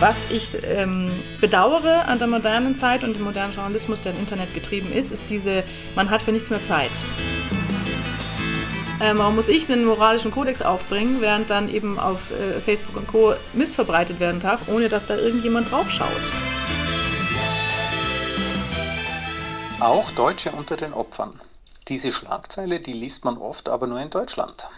Was ich ähm, bedauere an der modernen Zeit und dem modernen Journalismus, der im Internet getrieben ist, ist diese, man hat für nichts mehr Zeit. Ähm, warum muss ich den moralischen Kodex aufbringen, während dann eben auf äh, Facebook und Co. Mist verbreitet werden darf, ohne dass da irgendjemand draufschaut? Auch Deutsche unter den Opfern. Diese Schlagzeile, die liest man oft, aber nur in Deutschland.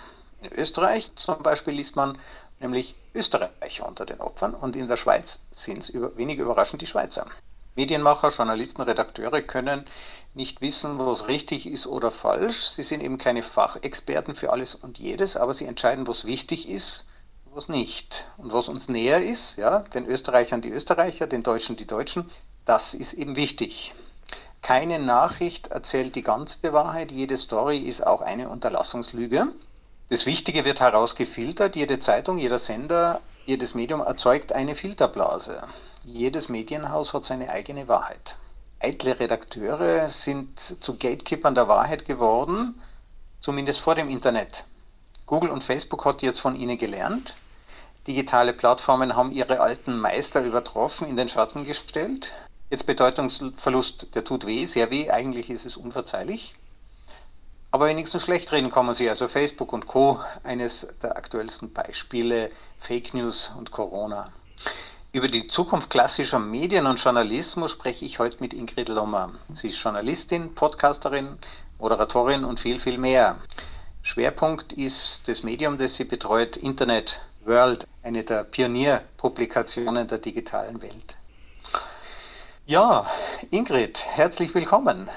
In Österreich zum Beispiel liest man nämlich Österreicher unter den Opfern und in der Schweiz sind es über, wenig überraschend die Schweizer. Medienmacher, Journalisten, Redakteure können nicht wissen, was richtig ist oder falsch. Sie sind eben keine Fachexperten für alles und jedes, aber sie entscheiden, was wichtig ist, was nicht. Und was uns näher ist, ja, den Österreichern die Österreicher, den Deutschen die Deutschen, das ist eben wichtig. Keine Nachricht erzählt die ganze Wahrheit, jede Story ist auch eine Unterlassungslüge. Das Wichtige wird herausgefiltert, jede Zeitung, jeder Sender, jedes Medium erzeugt eine Filterblase. Jedes Medienhaus hat seine eigene Wahrheit. Eitle Redakteure sind zu Gatekeepern der Wahrheit geworden, zumindest vor dem Internet. Google und Facebook hat jetzt von ihnen gelernt. Digitale Plattformen haben ihre alten Meister übertroffen, in den Schatten gestellt. Jetzt Bedeutungsverlust, der tut weh, sehr weh, eigentlich ist es unverzeihlich. Aber wenigstens schlecht reden kann man sie. Also Facebook und Co. eines der aktuellsten Beispiele, Fake News und Corona. Über die Zukunft klassischer Medien und Journalismus spreche ich heute mit Ingrid Lommer. Sie ist Journalistin, Podcasterin, Moderatorin und viel, viel mehr. Schwerpunkt ist das Medium, das sie betreut, Internet World, eine der Pionierpublikationen der digitalen Welt. Ja, Ingrid, herzlich willkommen.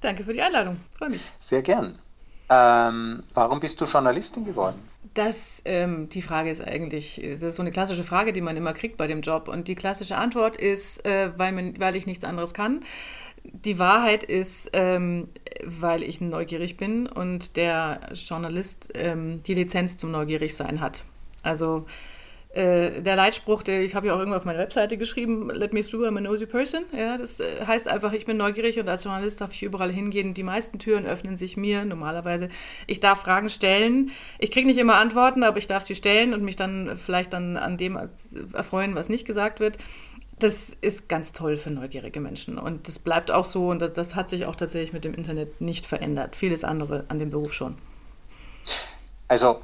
Danke für die Einladung, freue mich. Sehr gern. Ähm, warum bist du Journalistin geworden? Das, ähm, die Frage ist eigentlich, das ist so eine klassische Frage, die man immer kriegt bei dem Job. Und die klassische Antwort ist, äh, weil, man, weil ich nichts anderes kann. Die Wahrheit ist, ähm, weil ich neugierig bin und der Journalist ähm, die Lizenz zum Neugierigsein hat. Also äh, der Leitspruch, der, ich habe ja auch irgendwo auf meiner Webseite geschrieben, let me through, I'm a nosy person. Ja, das äh, heißt einfach, ich bin neugierig und als Journalist darf ich überall hingehen. Die meisten Türen öffnen sich mir normalerweise. Ich darf Fragen stellen. Ich kriege nicht immer Antworten, aber ich darf sie stellen und mich dann vielleicht dann an dem erfreuen, was nicht gesagt wird. Das ist ganz toll für neugierige Menschen und das bleibt auch so und das, hat sich auch tatsächlich mit dem Internet nicht verändert. Vieles andere an dem Beruf schon. Also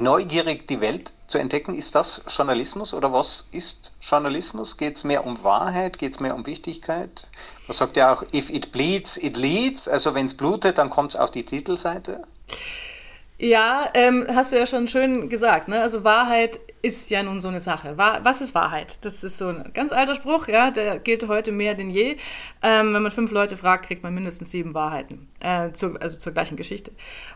neugierig die Welt zu entdecken, ist das Journalismus oder was ist Journalismus? Geht es mehr um Wahrheit? Geht es mehr um Wichtigkeit? Man sagt ja auch, if it bleeds, it leads. Also wenn es blutet, dann kommt es auf die Titelseite. Ja, ähm, hast du ja schon schön gesagt. Ne? Also Wahrheit ist ja nun so eine Sache. Was ist Wahrheit? Das ist so ein ganz alter Spruch, ja, der gilt heute mehr denn je. Ähm, wenn man fünf Leute fragt, kriegt man mindestens sieben Wahrheiten, äh, zu, also zur gleichen Geschichte.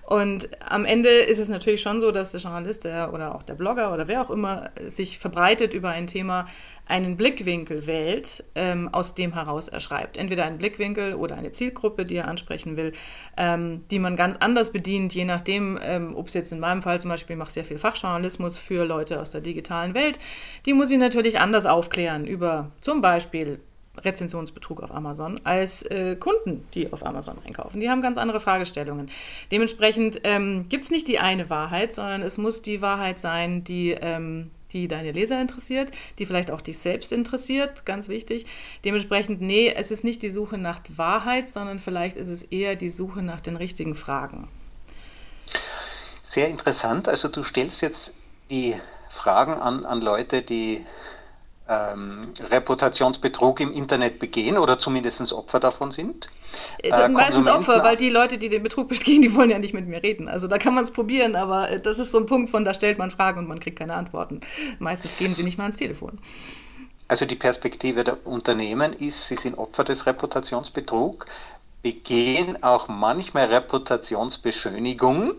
Und am Ende ist es natürlich schon so, dass der Journalist der, oder auch der Blogger oder wer auch immer sich verbreitet über ein Thema einen Blickwinkel wählt, ähm, aus dem heraus er schreibt. Entweder einen Blickwinkel oder eine Zielgruppe, die er ansprechen will, ähm, die man ganz anders bedient, je nachdem, ähm, ob es jetzt in meinem Fall zum Beispiel, ich mache sehr viel Fachjournalismus für Leute aus der digitalen Welt, die muss ich natürlich anders aufklären über zum Beispiel Rezensionsbetrug auf Amazon als äh, Kunden, die auf Amazon einkaufen. Die haben ganz andere Fragestellungen. Dementsprechend ähm, gibt es nicht die eine Wahrheit, sondern es muss die Wahrheit sein, die, ähm, die deine Leser interessiert, die vielleicht auch dich selbst interessiert, ganz wichtig. Dementsprechend, nee, es ist nicht die Suche nach Wahrheit, sondern vielleicht ist es eher die Suche nach den richtigen Fragen. Sehr interessant. Also du stellst jetzt die Fragen an, an Leute, die ähm, Reputationsbetrug im Internet begehen oder zumindest Opfer davon sind. Äh, äh meistens Opfer, weil die Leute, die den Betrug begehen, die wollen ja nicht mit mir reden. Also da kann man es probieren, aber äh, das ist so ein Punkt von, da stellt man Fragen und man kriegt keine Antworten. Meistens gehen sie nicht mal ans Telefon. Also die Perspektive der Unternehmen ist, sie sind Opfer des Reputationsbetrugs, begehen auch manchmal Reputationsbeschönigung.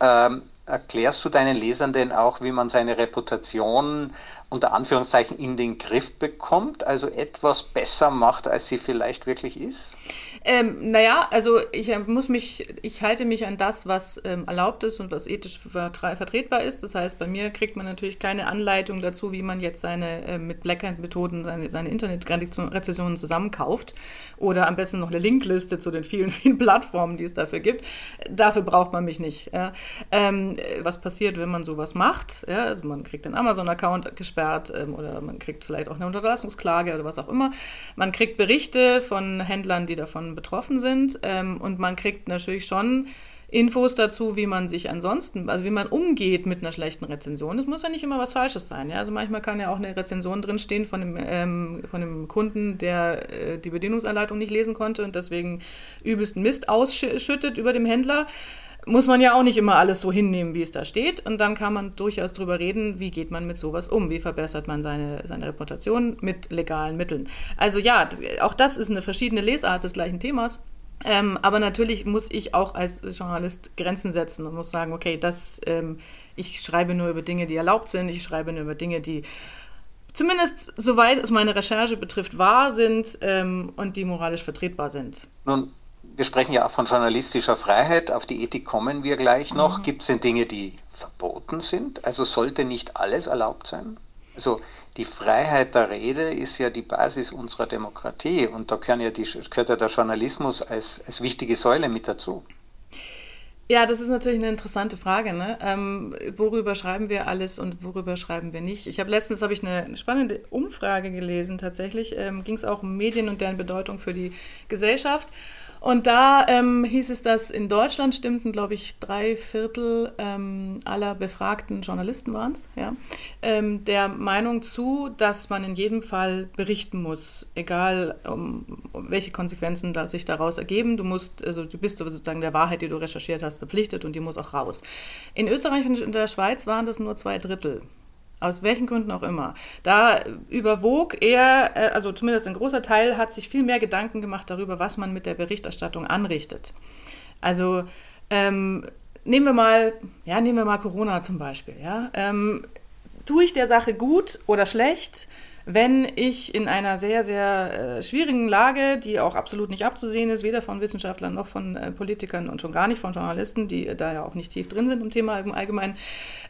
Ähm, Erklärst du deinen Lesern denn auch, wie man seine Reputation unter Anführungszeichen in den Griff bekommt, also etwas besser macht, als sie vielleicht wirklich ist? Ähm, naja, also ich äh, muss mich, ich halte mich an das, was ähm, erlaubt ist und was ethisch vertretbar ist. Das heißt, bei mir kriegt man natürlich keine Anleitung dazu, wie man jetzt seine äh, mit Blackhand-Methoden seine, seine Internet-Rezessionen zusammenkauft oder am besten noch eine Linkliste zu den vielen, vielen Plattformen, die es dafür gibt. Dafür braucht man mich nicht. Ja. Ähm, was passiert, wenn man sowas macht? Ja, also man kriegt den Amazon-Account gesperrt gesperrt ähm, oder man kriegt vielleicht auch eine Unterlassungsklage oder was auch immer. Man kriegt Berichte von Händlern, die davon betroffen sind ähm, und man kriegt natürlich schon Infos dazu, wie man sich ansonsten, also wie man umgeht mit einer schlechten Rezension. Es muss ja nicht immer was Falsches sein. Ja? Also manchmal kann ja auch eine Rezension drinstehen von einem, ähm, von einem Kunden, der äh, die Bedienungsanleitung nicht lesen konnte und deswegen übelsten Mist ausschüttet über dem Händler. Muss man ja auch nicht immer alles so hinnehmen, wie es da steht. Und dann kann man durchaus drüber reden, wie geht man mit sowas um? Wie verbessert man seine, seine Reputation mit legalen Mitteln? Also ja, auch das ist eine verschiedene Lesart des gleichen Themas. Ähm, aber natürlich muss ich auch als Journalist Grenzen setzen und muss sagen, okay, das, ähm, ich schreibe nur über Dinge, die erlaubt sind, ich schreibe nur über Dinge, die zumindest soweit es meine Recherche betrifft, wahr sind ähm, und die moralisch vertretbar sind. Nun, wir sprechen ja auch von journalistischer Freiheit, auf die Ethik kommen wir gleich noch. Mhm. Gibt es denn Dinge, die verboten sind? Also sollte nicht alles erlaubt sein? Also die Freiheit der Rede ist ja die Basis unserer Demokratie und da ja die, gehört ja der Journalismus als, als wichtige Säule mit dazu. Ja, das ist natürlich eine interessante Frage. Ne? Ähm, worüber schreiben wir alles und worüber schreiben wir nicht? Ich habe letztens habe ich eine spannende Umfrage gelesen. Tatsächlich ähm, ging es auch um Medien und deren Bedeutung für die Gesellschaft. Und da ähm, hieß es, dass in Deutschland stimmten, glaube ich, drei Viertel ähm, aller befragten Journalisten waren es, ja, ähm, der Meinung zu, dass man in jedem Fall berichten muss, egal um, welche Konsequenzen da sich daraus ergeben. Du musst, also du bist sozusagen der Wahrheit, die du recherchiert hast, verpflichtet und die muss auch raus. In Österreich und in der Schweiz waren das nur zwei Drittel aus welchen Gründen auch immer. Da überwog er, äh, also zumindest ein großer Teil, hat sich viel mehr Gedanken gemacht darüber, was man mit der Berichterstattung anrichtet. Also ähm, nehmen wir mal, ja, nehmen wir mal Corona zum Beispiel. Ja? Ähm, tue ich der Sache gut oder schlecht? Wenn ich in einer sehr, sehr äh, schwierigen Lage, die auch absolut nicht abzusehen ist, weder von Wissenschaftlern noch von äh, Politikern und schon gar nicht von Journalisten, die äh, da ja auch nicht tief drin sind im Thema im Allgemeinen,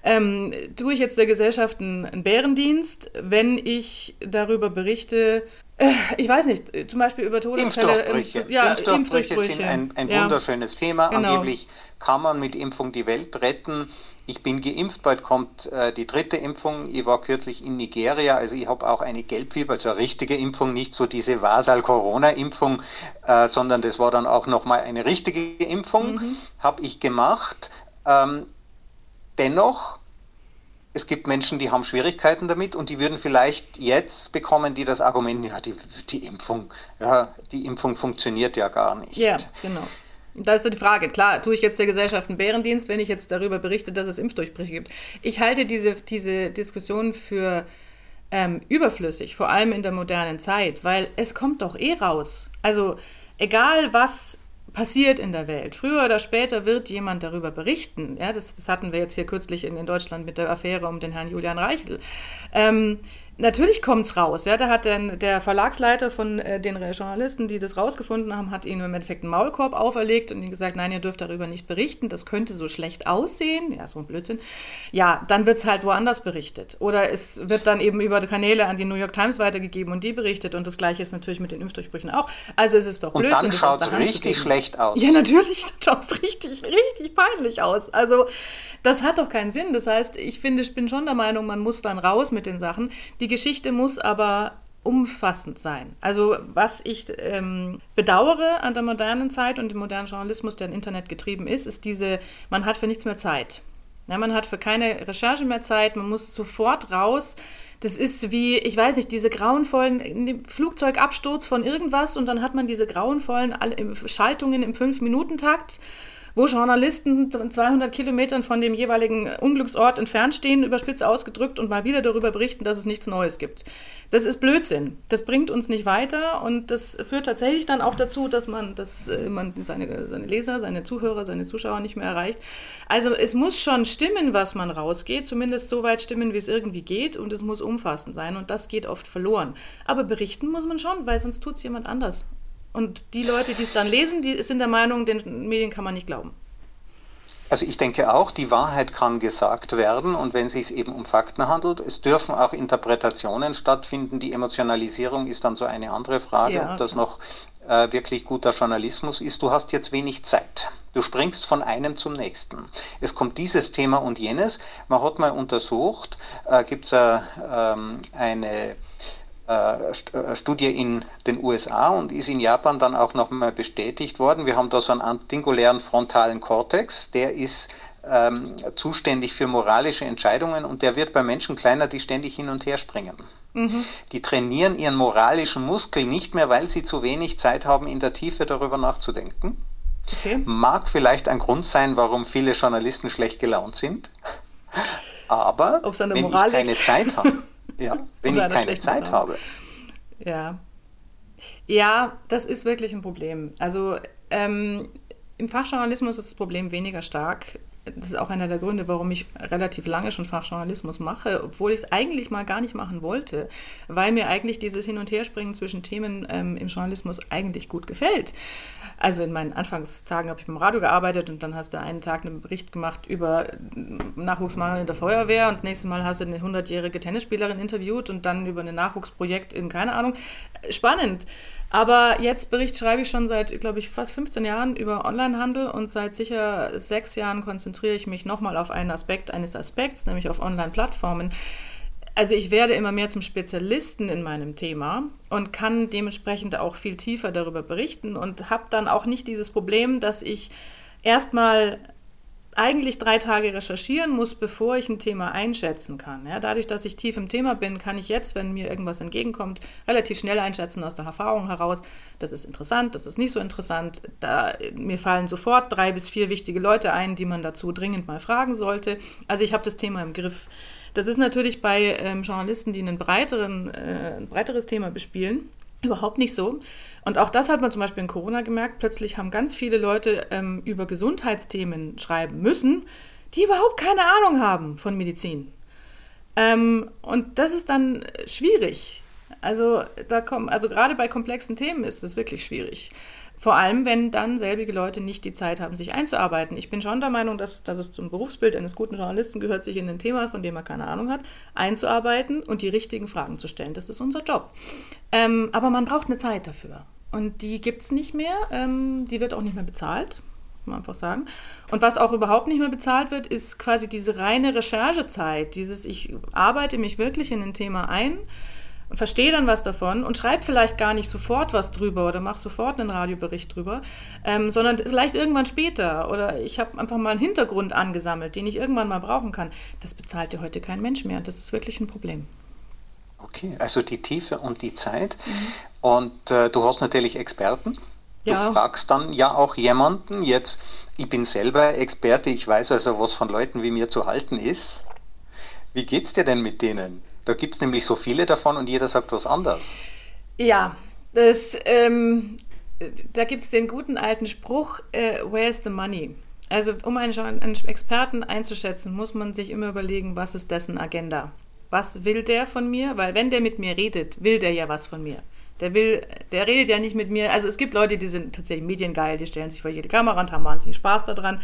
ähm, tue ich jetzt der Gesellschaft einen, einen Bärendienst, wenn ich darüber berichte, äh, ich weiß nicht, äh, zum Beispiel über Todesfälle. Impfdurchbrüche. Ja, Impfdurchbrüche, Impfdurchbrüche sind ein, ein ja. wunderschönes Thema. Genau. Angeblich kann man mit Impfung die Welt retten. Ich bin geimpft, bald kommt äh, die dritte Impfung. Ich war kürzlich in Nigeria, also ich habe auch eine Gelbfieber, also eine richtige Impfung, nicht so diese Vasal-Corona-Impfung, äh, sondern das war dann auch nochmal eine richtige Impfung, mhm. habe ich gemacht. Ähm, dennoch es gibt Menschen, die haben Schwierigkeiten damit und die würden vielleicht jetzt bekommen, die das Argument, ja, die, die Impfung, ja, die Impfung funktioniert ja gar nicht. Ja, genau. Da ist die Frage. Klar, tue ich jetzt der Gesellschaft einen Bärendienst, wenn ich jetzt darüber berichte, dass es Impfdurchbrüche gibt. Ich halte diese, diese Diskussion für ähm, überflüssig, vor allem in der modernen Zeit, weil es kommt doch eh raus. Also egal was passiert in der Welt. Früher oder später wird jemand darüber berichten. Ja, das, das hatten wir jetzt hier kürzlich in, in, Deutschland mit der Affäre um den Herrn Julian Reichel. Ähm, Natürlich kommt es raus. Ja? Da hat der, der Verlagsleiter von äh, den Journalisten, die das rausgefunden haben, hat ihnen im Endeffekt einen Maulkorb auferlegt und ihnen gesagt, nein, ihr dürft darüber nicht berichten, das könnte so schlecht aussehen. Ja, so ein Blödsinn. Ja, dann wird es halt woanders berichtet. Oder es wird dann eben über Kanäle an die New York Times weitergegeben und die berichtet. Und das Gleiche ist natürlich mit den Impfdurchbrüchen auch. Also es ist doch Blödsinn. Und dann schaut es richtig schlecht aus. Ja, natürlich, dann schaut es richtig, richtig peinlich aus. Also das hat doch keinen Sinn. Das heißt, ich finde, ich bin schon der Meinung, man muss dann raus mit den Sachen. Die Geschichte muss aber umfassend sein. Also was ich ähm, bedauere an der modernen Zeit und dem modernen Journalismus, der im Internet getrieben ist, ist diese, man hat für nichts mehr Zeit. Ja, man hat für keine Recherche mehr Zeit, man muss sofort raus. Das ist wie, ich weiß nicht, diese grauenvollen Flugzeugabsturz von irgendwas und dann hat man diese grauenvollen Schaltungen im Fünf-Minuten-Takt wo Journalisten 200 Kilometern von dem jeweiligen Unglücksort entfernt stehen, überspitzt ausgedrückt und mal wieder darüber berichten, dass es nichts Neues gibt. Das ist Blödsinn. Das bringt uns nicht weiter und das führt tatsächlich dann auch dazu, dass man, dass äh, man seine, seine Leser, seine Zuhörer, seine Zuschauer nicht mehr erreicht. Also es muss schon stimmen, was man rausgeht, zumindest so weit stimmen, wie es irgendwie geht und es muss umfassend sein und das geht oft verloren. Aber berichten muss man schon, weil sonst tut es jemand anders. Und die Leute, die es dann lesen, die sind der Meinung, den Medien kann man nicht glauben. Also ich denke auch, die Wahrheit kann gesagt werden und wenn es sich eben um Fakten handelt, es dürfen auch Interpretationen stattfinden. Die Emotionalisierung ist dann so eine andere Frage, ja. ob das noch äh, wirklich guter Journalismus ist, du hast jetzt wenig Zeit. Du springst von einem zum nächsten. Es kommt dieses Thema und jenes. Man hat mal untersucht, äh, gibt es äh, ähm, eine Studie in den USA und ist in Japan dann auch nochmal bestätigt worden. Wir haben da so einen antingulären frontalen Kortex, der ist ähm, zuständig für moralische Entscheidungen und der wird bei Menschen kleiner, die ständig hin und her springen. Mhm. Die trainieren ihren moralischen Muskel nicht mehr, weil sie zu wenig Zeit haben, in der Tiefe darüber nachzudenken. Okay. Mag vielleicht ein Grund sein, warum viele Journalisten schlecht gelaunt sind. Aber wenn ich keine. Zeit habe, ja, wenn ich keine Zeit habe. Ja. Ja, das ist wirklich ein Problem. Also ähm, im Fachjournalismus ist das Problem weniger stark das ist auch einer der Gründe, warum ich relativ lange schon Fachjournalismus mache, obwohl ich es eigentlich mal gar nicht machen wollte, weil mir eigentlich dieses Hin- und Herspringen zwischen Themen ähm, im Journalismus eigentlich gut gefällt. Also in meinen Anfangstagen habe ich beim Radio gearbeitet und dann hast du einen Tag einen Bericht gemacht über Nachwuchsmangel in der Feuerwehr und das nächste Mal hast du eine 100-jährige Tennisspielerin interviewt und dann über ein Nachwuchsprojekt in, keine Ahnung. Spannend. Aber jetzt Bericht schreibe ich schon seit, glaube ich, fast 15 Jahren über Onlinehandel und seit sicher sechs Jahren konzentriere ich mich nochmal auf einen Aspekt eines Aspekts, nämlich auf Online-Plattformen. Also ich werde immer mehr zum Spezialisten in meinem Thema und kann dementsprechend auch viel tiefer darüber berichten und habe dann auch nicht dieses Problem, dass ich erstmal eigentlich drei Tage recherchieren muss, bevor ich ein Thema einschätzen kann. Ja, dadurch, dass ich tief im Thema bin, kann ich jetzt, wenn mir irgendwas entgegenkommt, relativ schnell einschätzen aus der Erfahrung heraus. Das ist interessant, das ist nicht so interessant. Da, mir fallen sofort drei bis vier wichtige Leute ein, die man dazu dringend mal fragen sollte. Also ich habe das Thema im Griff. Das ist natürlich bei ähm, Journalisten, die einen breiteren, äh, ein breiteres Thema bespielen, überhaupt nicht so. Und auch das hat man zum Beispiel in Corona gemerkt. Plötzlich haben ganz viele Leute ähm, über Gesundheitsthemen schreiben müssen, die überhaupt keine Ahnung haben von Medizin. Ähm, und das ist dann schwierig. Also da kommen, also gerade bei komplexen Themen ist es wirklich schwierig. Vor allem, wenn dann selbige Leute nicht die Zeit haben, sich einzuarbeiten. Ich bin schon der Meinung, dass, dass es zum Berufsbild eines guten Journalisten gehört, sich in ein Thema, von dem er keine Ahnung hat, einzuarbeiten und die richtigen Fragen zu stellen. Das ist unser Job. Ähm, aber man braucht eine Zeit dafür. Und die gibt es nicht mehr. Ähm, die wird auch nicht mehr bezahlt, muss man einfach sagen. Und was auch überhaupt nicht mehr bezahlt wird, ist quasi diese reine Recherchezeit. Dieses, ich arbeite mich wirklich in ein Thema ein und verstehe dann was davon und schreibe vielleicht gar nicht sofort was drüber oder mache sofort einen Radiobericht drüber, ähm, sondern vielleicht irgendwann später. Oder ich habe einfach mal einen Hintergrund angesammelt, den ich irgendwann mal brauchen kann. Das bezahlt dir heute kein Mensch mehr. Das ist wirklich ein Problem. Okay, also die Tiefe und die Zeit. Mhm. Und äh, du hast natürlich Experten. Ja. Du fragst dann ja auch jemanden, jetzt, ich bin selber Experte, ich weiß also, was von Leuten wie mir zu halten ist. Wie geht's dir denn mit denen? Da gibt es nämlich so viele davon und jeder sagt was anderes. Ja, das, ähm, da gibt es den guten alten Spruch, äh, where's the money? Also um einen, einen Experten einzuschätzen, muss man sich immer überlegen, was ist dessen Agenda? was will der von mir? Weil wenn der mit mir redet, will der ja was von mir. Der will, der redet ja nicht mit mir. Also es gibt Leute, die sind tatsächlich mediengeil, die stellen sich vor jede Kamera und haben wahnsinnig Spaß daran.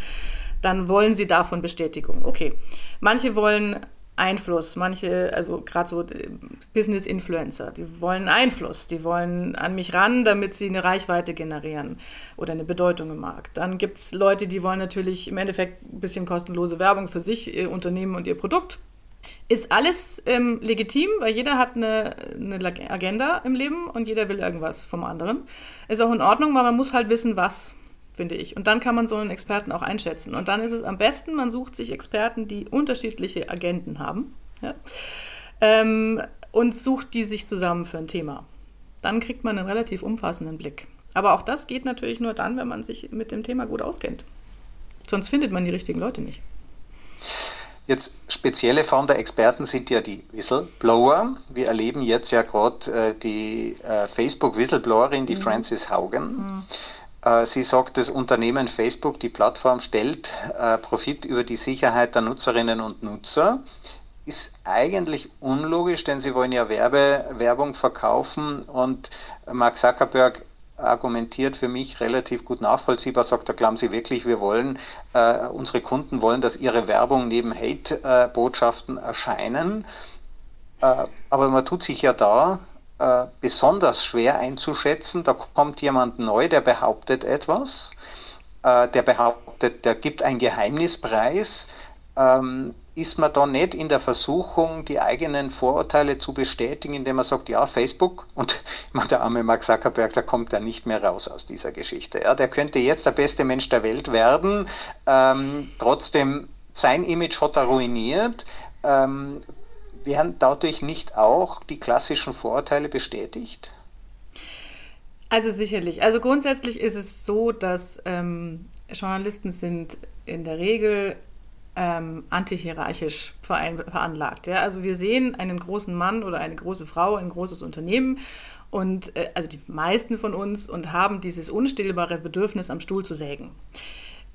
Dann wollen sie davon Bestätigung. Okay. Manche wollen Einfluss, manche, also gerade so äh, Business-Influencer, die wollen Einfluss, die wollen an mich ran, damit sie eine Reichweite generieren oder eine Bedeutung im Markt. Dann gibt es Leute, die wollen natürlich im Endeffekt ein bisschen kostenlose Werbung für sich, ihr Unternehmen und ihr Produkt ist alles ähm, legitim, weil jeder hat eine, eine, Agenda im Leben und jeder will irgendwas vom anderen. Ist auch in Ordnung, weil man muss halt wissen, was, finde ich. Und dann kann man so einen Experten auch einschätzen. Und dann ist es am besten, man sucht sich Experten, die unterschiedliche Agenten haben ja, ähm, und sucht die sich zusammen für ein Thema. Dann kriegt man einen relativ umfassenden Blick. Aber auch das geht natürlich nur dann, wenn man sich mit dem Thema gut auskennt. Sonst findet man die richtigen Leute nicht. Jetzt spezielle Form der Experten sind ja die Whistleblower. Wir erleben jetzt ja gerade äh, die äh, Facebook-Whistleblowerin, die mhm. Frances Haugen. Mhm. Äh, sie sagt, das Unternehmen Facebook, die Plattform, stellt äh, Profit über die Sicherheit der Nutzerinnen und Nutzer. Ist eigentlich unlogisch, denn sie wollen ja Werbe, Werbung verkaufen und Mark Zuckerberg argumentiert für mich relativ gut nachvollziehbar, sagt er, glauben Sie wirklich, wir wollen, äh, unsere Kunden wollen, dass ihre Werbung neben Hate-Botschaften erscheinen. Äh, aber man tut sich ja da äh, besonders schwer einzuschätzen. Da kommt jemand neu, der behauptet etwas, äh, der behauptet, der gibt ein Geheimnispreis. Ähm, ist man da nicht in der Versuchung, die eigenen Vorurteile zu bestätigen, indem man sagt, ja, Facebook und meine, der arme Mark Zuckerberg, der kommt ja nicht mehr raus aus dieser Geschichte. Ja, der könnte jetzt der beste Mensch der Welt werden, ähm, trotzdem sein Image hat er ruiniert. Ähm, werden dadurch nicht auch die klassischen Vorurteile bestätigt? Also sicherlich. Also grundsätzlich ist es so, dass ähm, Journalisten sind in der Regel ähm, antihierarchisch veranlagt. Ja? Also wir sehen einen großen Mann oder eine große Frau, ein großes Unternehmen und äh, also die meisten von uns und haben dieses unstillbare Bedürfnis, am Stuhl zu sägen.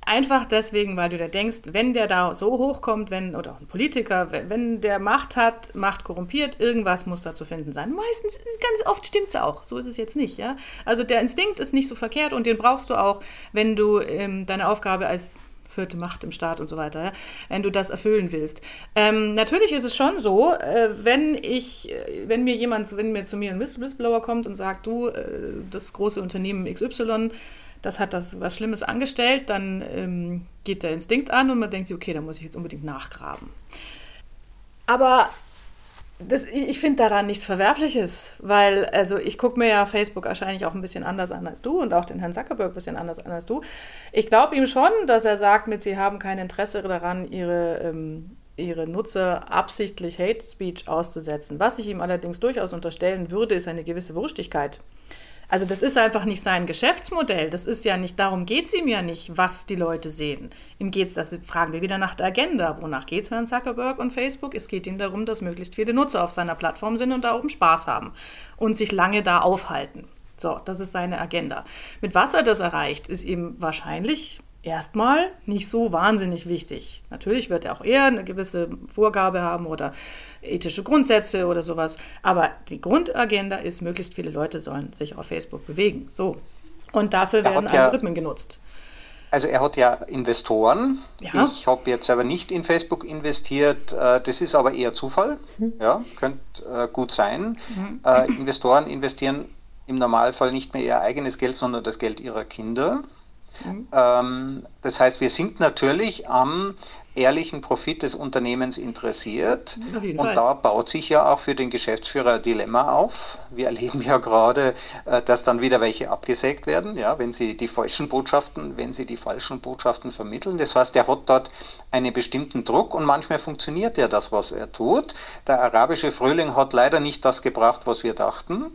Einfach deswegen, weil du da denkst, wenn der da so hochkommt, wenn, oder ein Politiker, wenn der Macht hat, Macht korrumpiert, irgendwas muss da zu finden sein. Meistens, ganz oft stimmt es auch. So ist es jetzt nicht, ja. Also der Instinkt ist nicht so verkehrt und den brauchst du auch, wenn du ähm, deine Aufgabe als vierte Macht im Staat und so weiter, ja, wenn du das erfüllen willst. Ähm, natürlich ist es schon so, äh, wenn ich, äh, wenn mir jemand, wenn mir zu mir ein Whistleblower kommt und sagt, du, äh, das große Unternehmen XY das hat das was Schlimmes angestellt, dann ähm, geht der Instinkt an und man denkt sich, okay, da muss ich jetzt unbedingt nachgraben. Aber das, ich finde daran nichts Verwerfliches, weil also ich gucke mir ja Facebook wahrscheinlich auch ein bisschen anders an als du und auch den Herrn Zuckerberg ein bisschen anders an als du. Ich glaube ihm schon, dass er sagt, mit sie haben kein Interesse daran, ihre, ähm, ihre Nutzer absichtlich Hate Speech auszusetzen. Was ich ihm allerdings durchaus unterstellen würde, ist eine gewisse Wurstigkeit. Also das ist einfach nicht sein Geschäftsmodell. Das ist ja nicht, darum geht es ihm ja nicht, was die Leute sehen. Ihm geht es, das fragen wir wieder nach der Agenda. Wonach geht es Herrn Zuckerberg und Facebook? Es geht ihm darum, dass möglichst viele Nutzer auf seiner Plattform sind und da oben Spaß haben und sich lange da aufhalten. So, das ist seine Agenda. Mit was er das erreicht, ist ihm wahrscheinlich erstmal nicht so wahnsinnig wichtig. Natürlich wird er auch eher eine gewisse Vorgabe haben oder ethische Grundsätze oder sowas, aber die Grundagenda ist, möglichst viele Leute sollen sich auf Facebook bewegen. So. Und dafür er werden Algorithmen ja, genutzt. Also er hat ja Investoren. Ja. Ich habe jetzt aber nicht in Facebook investiert. Äh, das ist aber eher Zufall. Mhm. Ja, könnte äh, gut sein. Mhm. Äh, Investoren investieren im Normalfall nicht mehr ihr eigenes Geld, sondern das Geld ihrer Kinder. Mhm. Ähm, das heißt, wir sind natürlich am ehrlichen Profit des Unternehmens interessiert. Und Fall. da baut sich ja auch für den Geschäftsführer ein Dilemma auf. Wir erleben ja gerade, äh, dass dann wieder welche abgesägt werden, ja, wenn sie die falschen Botschaften, wenn sie die falschen Botschaften vermitteln. Das heißt, er hat dort einen bestimmten Druck und manchmal funktioniert ja das, was er tut. Der arabische Frühling hat leider nicht das gebracht, was wir dachten.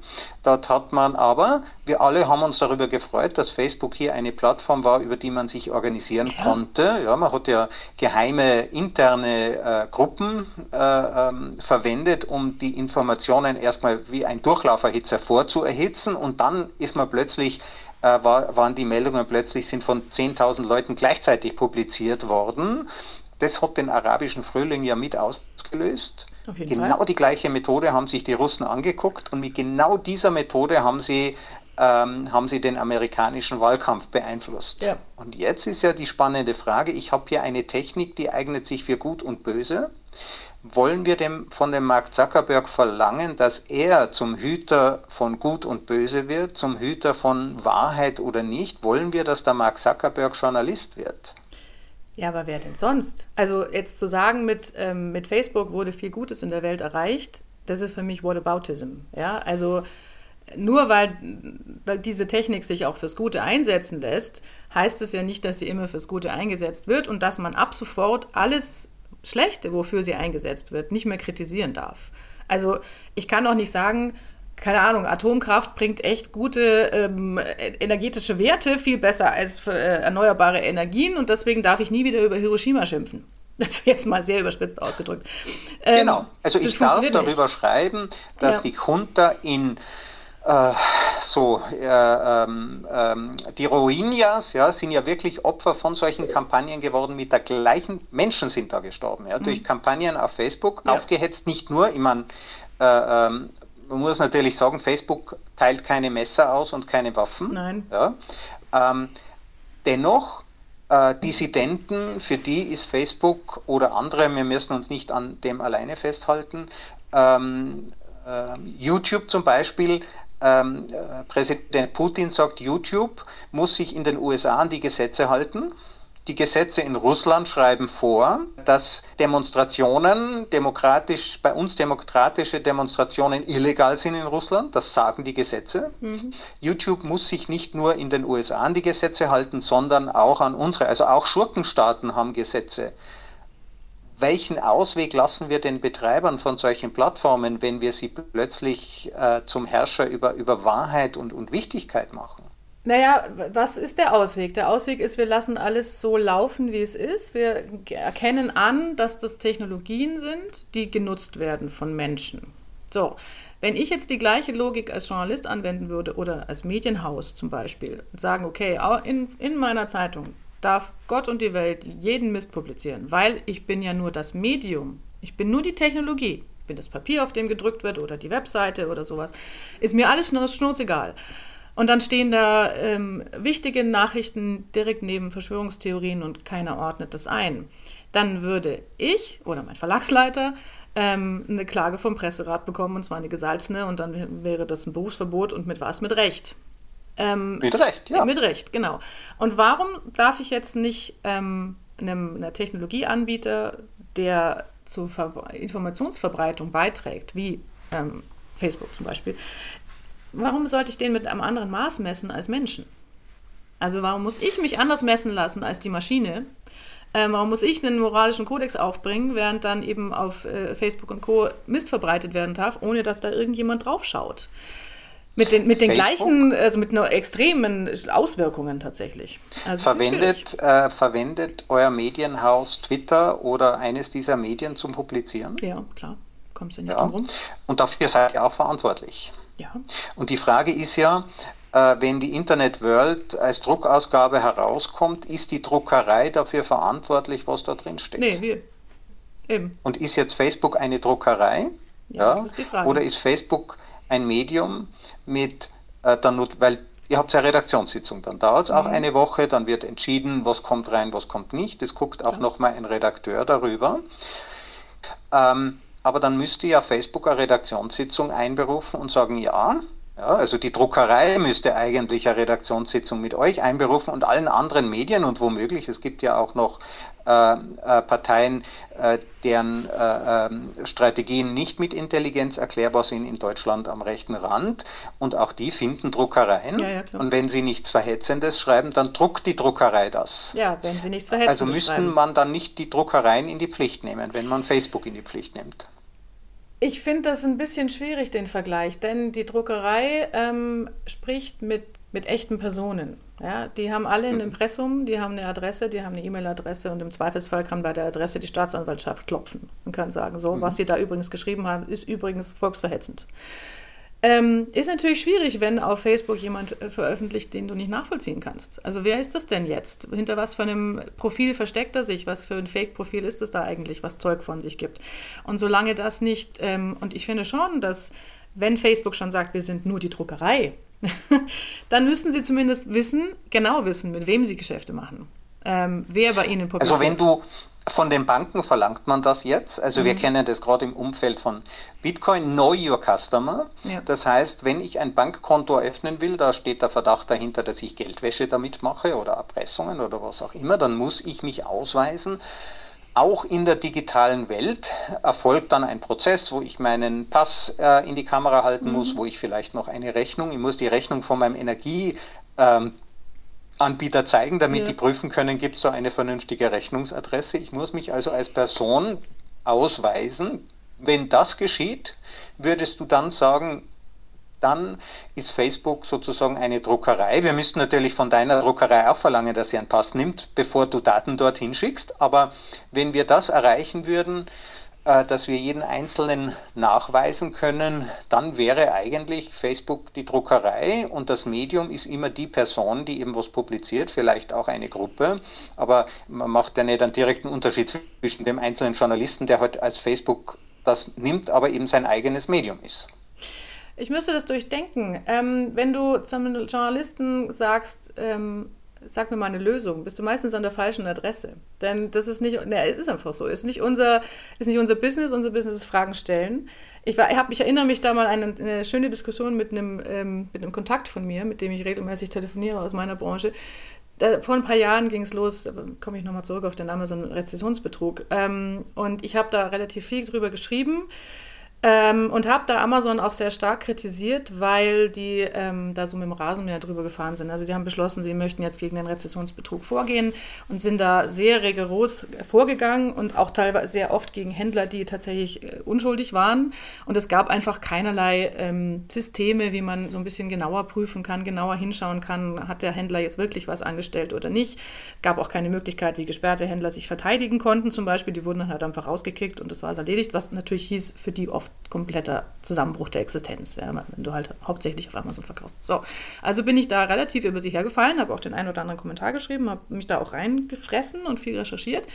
Dort hat man aber, wir alle haben uns darüber gefreut, dass Facebook hier eine Plattform war, über die man sich organisieren konnte. Ja, man hat ja geheim geheime interne äh, Gruppen äh, ähm, verwendet, um die Informationen erstmal wie ein Durchlauferhitzer vorzuerhitzen und dann ist man plötzlich äh, war, waren die Meldungen plötzlich sind von 10.000 Leuten gleichzeitig publiziert worden. Das hat den arabischen Frühling ja mit ausgelöst. Genau Fall. die gleiche Methode haben sich die Russen angeguckt und mit genau dieser Methode haben sie ähm, haben sie den amerikanischen Wahlkampf beeinflusst. Ja. Und jetzt ist ja die spannende Frage, ich habe hier eine Technik, die eignet sich für Gut und Böse. Wollen wir dem, von dem Mark Zuckerberg verlangen, dass er zum Hüter von Gut und Böse wird, zum Hüter von Wahrheit oder nicht? Wollen wir, dass der Mark Zuckerberg Journalist wird? Ja, aber wer denn sonst? Also jetzt zu sagen, mit, ähm, mit Facebook wurde viel Gutes in der Welt erreicht, das ist für mich Whataboutism. Ja, also nur weil diese Technik sich auch fürs Gute einsetzen lässt, heißt es ja nicht, dass sie immer fürs Gute eingesetzt wird und dass man ab sofort alles Schlechte, wofür sie eingesetzt wird, nicht mehr kritisieren darf. Also ich kann auch nicht sagen, keine Ahnung, Atomkraft bringt echt gute ähm, energetische Werte, viel besser als äh, erneuerbare Energien und deswegen darf ich nie wieder über Hiroshima schimpfen. Das ist jetzt mal sehr überspitzt ausgedrückt. Ähm, genau, also ich darf darüber nicht. schreiben, dass ja. die Junta in äh, so, äh, ähm, ähm, die Rohingyas ja, sind ja wirklich Opfer von solchen Kampagnen geworden mit der gleichen, Menschen sind da gestorben, ja, mhm. durch Kampagnen auf Facebook, ja. aufgehetzt, nicht nur, ich meine, äh, ähm, man muss natürlich sagen, Facebook teilt keine Messer aus und keine Waffen. Nein. Ja. Ähm, dennoch, äh, Dissidenten, für die ist Facebook oder andere, wir müssen uns nicht an dem alleine festhalten, ähm, YouTube zum Beispiel ähm, äh, Präsident Putin sagt, YouTube muss sich in den USA an die Gesetze halten. Die Gesetze in Russland schreiben vor, dass Demonstrationen, demokratisch, bei uns demokratische Demonstrationen illegal sind in Russland. Das sagen die Gesetze. Mhm. YouTube muss sich nicht nur in den USA an die Gesetze halten, sondern auch an unsere. Also auch Schurkenstaaten haben Gesetze welchen Ausweg lassen wir den Betreibern von solchen Plattformen, wenn wir sie plötzlich äh, zum Herrscher über, über Wahrheit und, und Wichtigkeit machen? Naja, was ist der Ausweg? Der Ausweg ist, wir lassen alles so laufen, wie es ist. Wir erkennen an, dass das Technologien sind, die genutzt werden von Menschen. So, wenn ich jetzt die gleiche Logik als Journalist anwenden würde oder als Medienhaus zum Beispiel und sagen, okay, in, in meiner Zeitung darf Gott und die Welt jeden Mist publizieren, weil ich bin ja nur das Medium. Ich bin nur die Technologie. Ich bin das Papier, auf dem gedrückt wird oder die Webseite oder sowas. Ist mir alles schnurzegal. Und dann stehen da ähm, wichtige Nachrichten direkt neben Verschwörungstheorien und keiner ordnet das ein. Dann würde ich oder mein Verlagsleiter ähm, eine Klage vom Presserat bekommen, und zwar eine gesalzene, und dann wäre das ein Berufsverbot und mit was? Mit Recht. Ähm, mit Recht, ja. Mit Recht, genau. Und warum darf ich jetzt nicht ähm, einem, einer Technologieanbieter, der zur Ver Informationsverbreitung beiträgt, wie ähm, Facebook zum Beispiel, warum sollte ich den mit einem anderen Maß messen als Menschen? Also warum muss ich mich anders messen lassen als die Maschine? Ähm, warum muss ich einen moralischen Kodex aufbringen, während dann eben auf äh, Facebook und Co. Mist verbreitet werden darf, ohne dass da irgendjemand draufschaut? Mit den, mit den gleichen, also mit nur extremen Auswirkungen tatsächlich. Also verwendet, äh, verwendet euer Medienhaus Twitter oder eines dieser Medien zum Publizieren? Ja, klar. Kommt ja nicht ja. rum. Und dafür seid ihr auch verantwortlich. Ja. Und die Frage ist ja, äh, wenn die Internet World als Druckausgabe herauskommt, ist die Druckerei dafür verantwortlich, was da drin steht? Nee, wir. Eben. Und ist jetzt Facebook eine Druckerei? Ja, ja? Das ist die Frage. Oder ist Facebook ein Medium mit äh, dann, weil ihr habt ja Redaktionssitzung, dann dauert es auch mhm. eine Woche, dann wird entschieden, was kommt rein, was kommt nicht. Es guckt auch ja. nochmal ein Redakteur darüber. Ähm, aber dann müsste ja Facebook eine Redaktionssitzung einberufen und sagen, ja, ja, also die Druckerei müsste eigentlich eine Redaktionssitzung mit euch einberufen und allen anderen Medien und womöglich, es gibt ja auch noch Parteien, äh, deren äh, ähm, Strategien nicht mit Intelligenz erklärbar sind in Deutschland am rechten Rand und auch die finden Druckereien ja, ja, und wenn sie nichts Verhetzendes schreiben, dann druckt die Druckerei das. Ja, wenn sie nichts Verhetzendes Also müssten schreiben. man dann nicht die Druckereien in die Pflicht nehmen, wenn man Facebook in die Pflicht nimmt. Ich finde das ein bisschen schwierig, den Vergleich, denn die Druckerei ähm, spricht mit, mit echten Personen. Ja, die haben alle ein mhm. Impressum, die haben eine Adresse, die haben eine E-Mail-Adresse und im Zweifelsfall kann bei der Adresse die Staatsanwaltschaft klopfen und kann sagen, so, mhm. was sie da übrigens geschrieben haben, ist übrigens volksverhetzend. Ähm, ist natürlich schwierig, wenn auf Facebook jemand äh, veröffentlicht, den du nicht nachvollziehen kannst. Also wer ist das denn jetzt? Hinter was für einem Profil versteckt er sich? Was für ein Fake-Profil ist es da eigentlich, was Zeug von sich gibt? Und solange das nicht, ähm, und ich finde schon, dass wenn Facebook schon sagt, wir sind nur die Druckerei, dann müssten sie zumindest wissen, genau wissen, mit wem sie Geschäfte machen. Ähm, wer bei ihnen publiziert. Also wenn du, von den Banken verlangt man das jetzt. Also mhm. wir kennen das gerade im Umfeld von Bitcoin, Know Your Customer. Ja. Das heißt, wenn ich ein Bankkonto eröffnen will, da steht der Verdacht dahinter, dass ich Geldwäsche damit mache oder Erpressungen oder was auch immer, dann muss ich mich ausweisen. Auch in der digitalen Welt erfolgt dann ein Prozess, wo ich meinen Pass äh, in die Kamera halten mhm. muss, wo ich vielleicht noch eine Rechnung, ich muss die Rechnung von meinem Energie ähm, zeigen, damit ja. die prüfen können, gibt es da eine vernünftige Rechnungsadresse. Ich muss mich also als Person ausweisen. Wenn das geschieht, würdest du dann sagen, dann ist Facebook sozusagen eine Druckerei. Wir müssten natürlich von deiner Druckerei auch verlangen, dass sie einen Pass nimmt, bevor du Daten dorthin schickst. Aber wenn wir das erreichen würden, äh, dass wir jeden Einzelnen nachweisen können, dann wäre eigentlich Facebook die Druckerei und das Medium ist immer die Person, die eben was publiziert, vielleicht auch eine Gruppe, aber man macht ja nicht einen direkten Unterschied zwischen dem einzelnen Journalisten, der heute halt als Facebook das nimmt, aber eben sein eigenes Medium ist. Ich müsste das durchdenken. Ähm, wenn du zum Journalisten sagst, ähm, sag mir mal eine Lösung, bist du meistens an der falschen Adresse. Denn das ist nicht, ne, es ist einfach so, ist nicht unser, ist nicht unser Business, unser Business ist Fragen stellen. Ich, war, ich, hab, ich erinnere mich da mal an eine, eine schöne Diskussion mit einem, ähm, mit einem Kontakt von mir, mit dem ich regelmäßig telefoniere aus meiner Branche. Da, vor ein paar Jahren ging es los, komme ich nochmal zurück auf den Amazon-Rezessionsbetrug. Ähm, und ich habe da relativ viel drüber geschrieben. Ähm, und habe da Amazon auch sehr stark kritisiert, weil die ähm, da so mit dem Rasenmäher drüber gefahren sind. Also die haben beschlossen, sie möchten jetzt gegen den Rezessionsbetrug vorgehen und sind da sehr rigoros vorgegangen und auch teilweise sehr oft gegen Händler, die tatsächlich äh, unschuldig waren. Und es gab einfach keinerlei ähm, Systeme, wie man so ein bisschen genauer prüfen kann, genauer hinschauen kann, hat der Händler jetzt wirklich was angestellt oder nicht. Gab auch keine Möglichkeit, wie gesperrte Händler sich verteidigen konnten zum Beispiel. Die wurden dann halt einfach rausgekickt und das war es erledigt, was natürlich hieß für die oft kompletter Zusammenbruch der Existenz, ja, wenn du halt hauptsächlich auf Amazon verkaufst. So, also bin ich da relativ über sie hergefallen, habe auch den einen oder anderen Kommentar geschrieben, habe mich da auch reingefressen und viel recherchiert.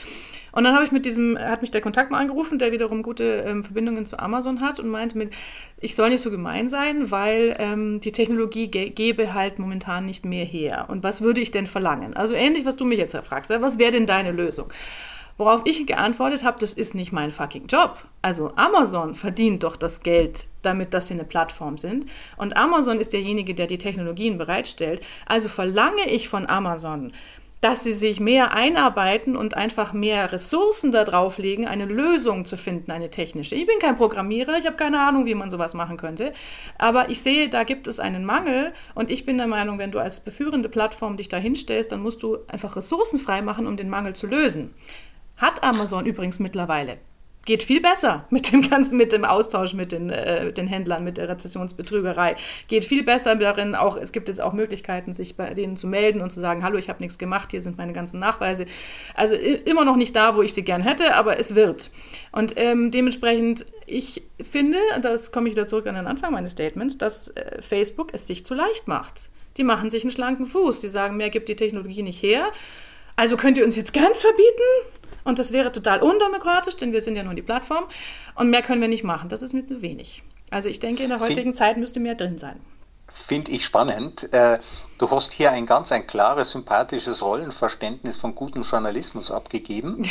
Und dann habe ich mit diesem, hat mich der Kontakt mal angerufen, der wiederum gute ähm, Verbindungen zu Amazon hat und meinte mit, ich soll nicht so gemein sein, weil ähm, die Technologie ge gebe halt momentan nicht mehr her. Und was würde ich denn verlangen? Also ähnlich, was du mich jetzt fragst, was wäre denn deine Lösung? Worauf ich geantwortet habe, das ist nicht mein fucking Job. Also Amazon verdient doch das Geld damit, dass sie eine Plattform sind. Und Amazon ist derjenige, der die Technologien bereitstellt. Also verlange ich von Amazon, dass sie sich mehr einarbeiten und einfach mehr Ressourcen darauf legen, eine Lösung zu finden, eine technische. Ich bin kein Programmierer, ich habe keine Ahnung, wie man sowas machen könnte, aber ich sehe, da gibt es einen Mangel und ich bin der Meinung, wenn du als beführende Plattform dich da hinstellst, dann musst du einfach Ressourcen freimachen, um den Mangel zu lösen. Hat Amazon übrigens mittlerweile. Geht viel besser mit dem ganzen, mit dem Austausch mit den, äh, den Händlern, mit der Rezessionsbetrügerei. Geht viel besser darin. Auch es gibt jetzt auch Möglichkeiten, sich bei denen zu melden und zu sagen, hallo, ich habe nichts gemacht, hier sind meine ganzen Nachweise. Also immer noch nicht da, wo ich sie gern hätte, aber es wird. Und ähm, dementsprechend, ich finde, das komme ich wieder zurück an den Anfang meines Statements, dass äh, Facebook es sich zu leicht macht. Die machen sich einen schlanken Fuß. Die sagen, mehr gibt die Technologie nicht her. Also könnt ihr uns jetzt ganz verbieten? Und das wäre total undemokratisch, denn wir sind ja nur die Plattform. Und mehr können wir nicht machen. Das ist mir zu wenig. Also ich denke, in der heutigen Find, Zeit müsste mehr drin sein. Finde ich spannend. Äh, du hast hier ein ganz ein klares, sympathisches Rollenverständnis von gutem Journalismus abgegeben.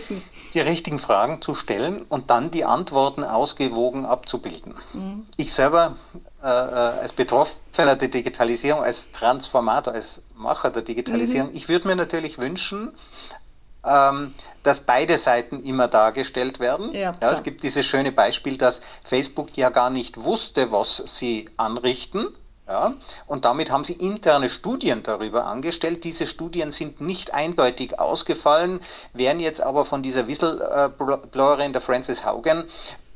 die richtigen Fragen zu stellen und dann die Antworten ausgewogen abzubilden. Mhm. Ich selber äh, äh als Betroffener der Digitalisierung, als Transformator, als Macher der Digitalisierung, mhm. ich würde mir natürlich wünschen, dass beide Seiten immer dargestellt werden. Ja, ja, es gibt dieses schöne Beispiel, dass Facebook ja gar nicht wusste, was sie anrichten. Ja, und damit haben sie interne Studien darüber angestellt. Diese Studien sind nicht eindeutig ausgefallen, werden jetzt aber von dieser Whistleblowerin, der Frances Haugen,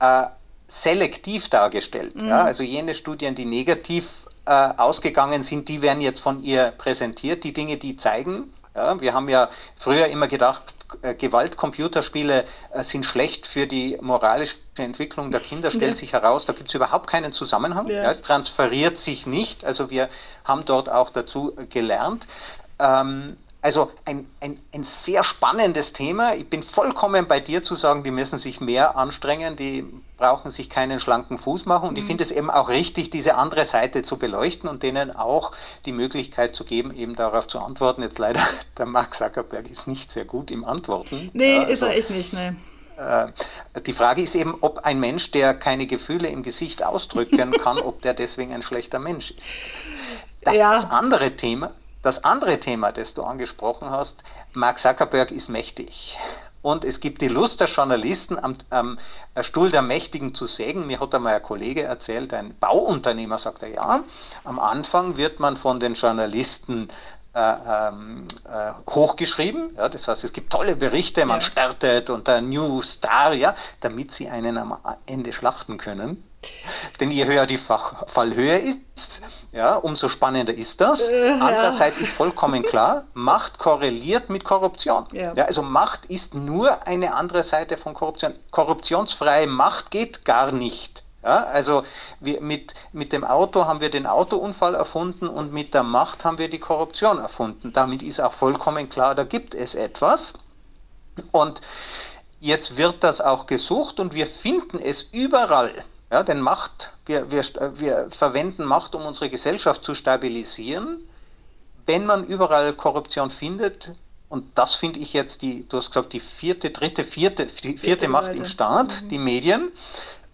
äh, selektiv dargestellt. Mhm. Ja, also jene Studien, die negativ äh, ausgegangen sind, die werden jetzt von ihr präsentiert. Die Dinge, die zeigen, ja, wir haben ja früher immer gedacht, äh, Gewaltcomputerspiele äh, sind schlecht für die moralische Entwicklung der Kinder, stellt ja. sich heraus, da gibt es überhaupt keinen Zusammenhang. Ja. Ja, es transferiert sich nicht. Also wir haben dort auch dazu gelernt. Ähm, also ein, ein, ein sehr spannendes Thema. Ich bin vollkommen bei dir zu sagen, die müssen sich mehr anstrengen, die brauchen sich keinen schlanken Fuß machen. Und ich mhm. finde es eben auch richtig, diese andere Seite zu beleuchten und denen auch die Möglichkeit zu geben, eben darauf zu antworten. Jetzt leider, der Mark Zuckerberg ist nicht sehr gut im Antworten. Nee, also, ist er echt nicht, ne. Die Frage ist eben, ob ein Mensch, der keine Gefühle im Gesicht ausdrücken kann, ob der deswegen ein schlechter Mensch ist. Das ja. andere Thema, das andere Thema, das du angesprochen hast, Mark Zuckerberg ist mächtig. Und es gibt die Lust der Journalisten, am, am Stuhl der Mächtigen zu sägen. Mir hat einmal ein Kollege erzählt, ein Bauunternehmer sagt er, ja, am Anfang wird man von den Journalisten äh, ähm, äh, hochgeschrieben. Ja, das heißt, es gibt tolle Berichte, man ja. startet und der New Star, ja, damit sie einen am Ende schlachten können. Denn je höher die Fallhöhe ist, ja, umso spannender ist das. Äh, Andererseits ja. ist vollkommen klar, Macht korreliert mit Korruption. Ja. ja. also Macht ist nur eine andere Seite von Korruption. Korruptionsfreie Macht geht gar nicht. Ja, also wir mit, mit dem Auto haben wir den Autounfall erfunden und mit der Macht haben wir die Korruption erfunden. Damit ist auch vollkommen klar, da gibt es etwas. Und jetzt wird das auch gesucht und wir finden es überall. Ja, denn Macht, wir, wir, wir verwenden Macht, um unsere Gesellschaft zu stabilisieren. wenn man überall Korruption findet, und das finde ich jetzt die, du hast gesagt, die vierte, dritte, vierte, die vierte Macht Leute. im Staat, mhm. die Medien,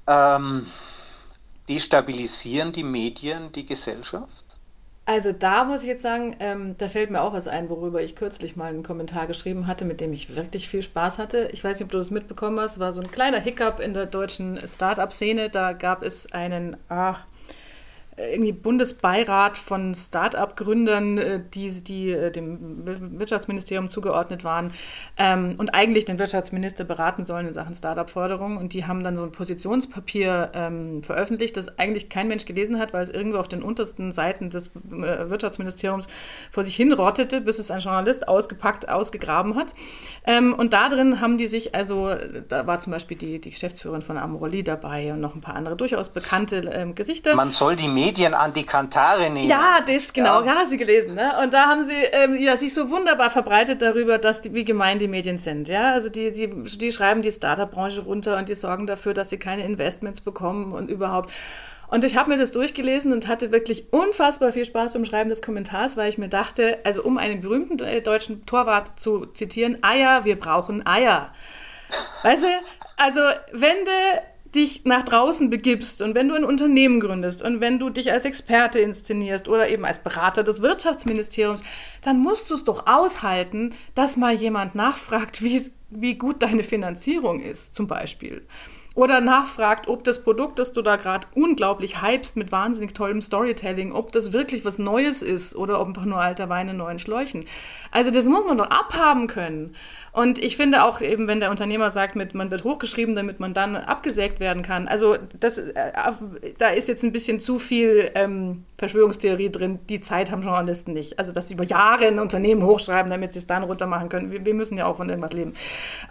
ähm, destabilisieren die Medien die Gesellschaft? Also da muss ich jetzt sagen, ähm, da fällt mir auch was ein, worüber ich kürzlich mal einen Kommentar geschrieben hatte, mit dem ich wirklich viel Spaß hatte. Ich weiß nicht, ob du das mitbekommen hast, war so ein kleiner Hiccup in der deutschen Start-up-Szene. Da gab es einen, ach, irgendwie Bundesbeirat von Start-up-Gründern, äh, die, die äh, dem Wirtschaftsministerium zugeordnet waren ähm, und eigentlich den Wirtschaftsminister beraten sollen in Sachen Start-up-Förderung. Und die haben dann so ein Positionspapier ähm, veröffentlicht, das eigentlich kein Mensch gelesen hat, weil es irgendwo auf den untersten Seiten des äh, Wirtschaftsministeriums vor sich hinrottete, bis es ein Journalist ausgepackt, ausgegraben hat. Ähm, und da drin haben die sich, also da war zum Beispiel die, die Geschäftsführerin von Amorelli dabei und noch ein paar andere durchaus bekannte ähm, Gesichter. Man soll die Medien Medien an die Kantare nehmen. Ja, das genau, ja. hast du gelesen. Ne? Und da haben sie ähm, ja, sich so wunderbar verbreitet darüber, dass die, wie gemein die Medien sind. Ja? Also die, die, die schreiben die Startup-Branche runter und die sorgen dafür, dass sie keine Investments bekommen und überhaupt. Und ich habe mir das durchgelesen und hatte wirklich unfassbar viel Spaß beim Schreiben des Kommentars, weil ich mir dachte, also um einen berühmten deutschen Torwart zu zitieren, Eier, wir brauchen Eier. Weißt du, also wenn du dich nach draußen begibst und wenn du ein Unternehmen gründest und wenn du dich als Experte inszenierst oder eben als Berater des Wirtschaftsministeriums, dann musst du es doch aushalten, dass mal jemand nachfragt, wie, wie gut deine Finanzierung ist, zum Beispiel oder nachfragt, ob das Produkt, das du da gerade unglaublich hypst mit wahnsinnig tollem Storytelling, ob das wirklich was Neues ist oder ob einfach nur alter Wein in neuen Schläuchen. Also das muss man doch abhaben können. Und ich finde auch eben, wenn der Unternehmer sagt, mit, man wird hochgeschrieben, damit man dann abgesägt werden kann. Also das, äh, da ist jetzt ein bisschen zu viel ähm, Verschwörungstheorie drin. Die Zeit haben Journalisten nicht. Also dass sie über Jahre ein Unternehmen hochschreiben, damit sie es dann runter machen können. Wir, wir müssen ja auch von irgendwas leben.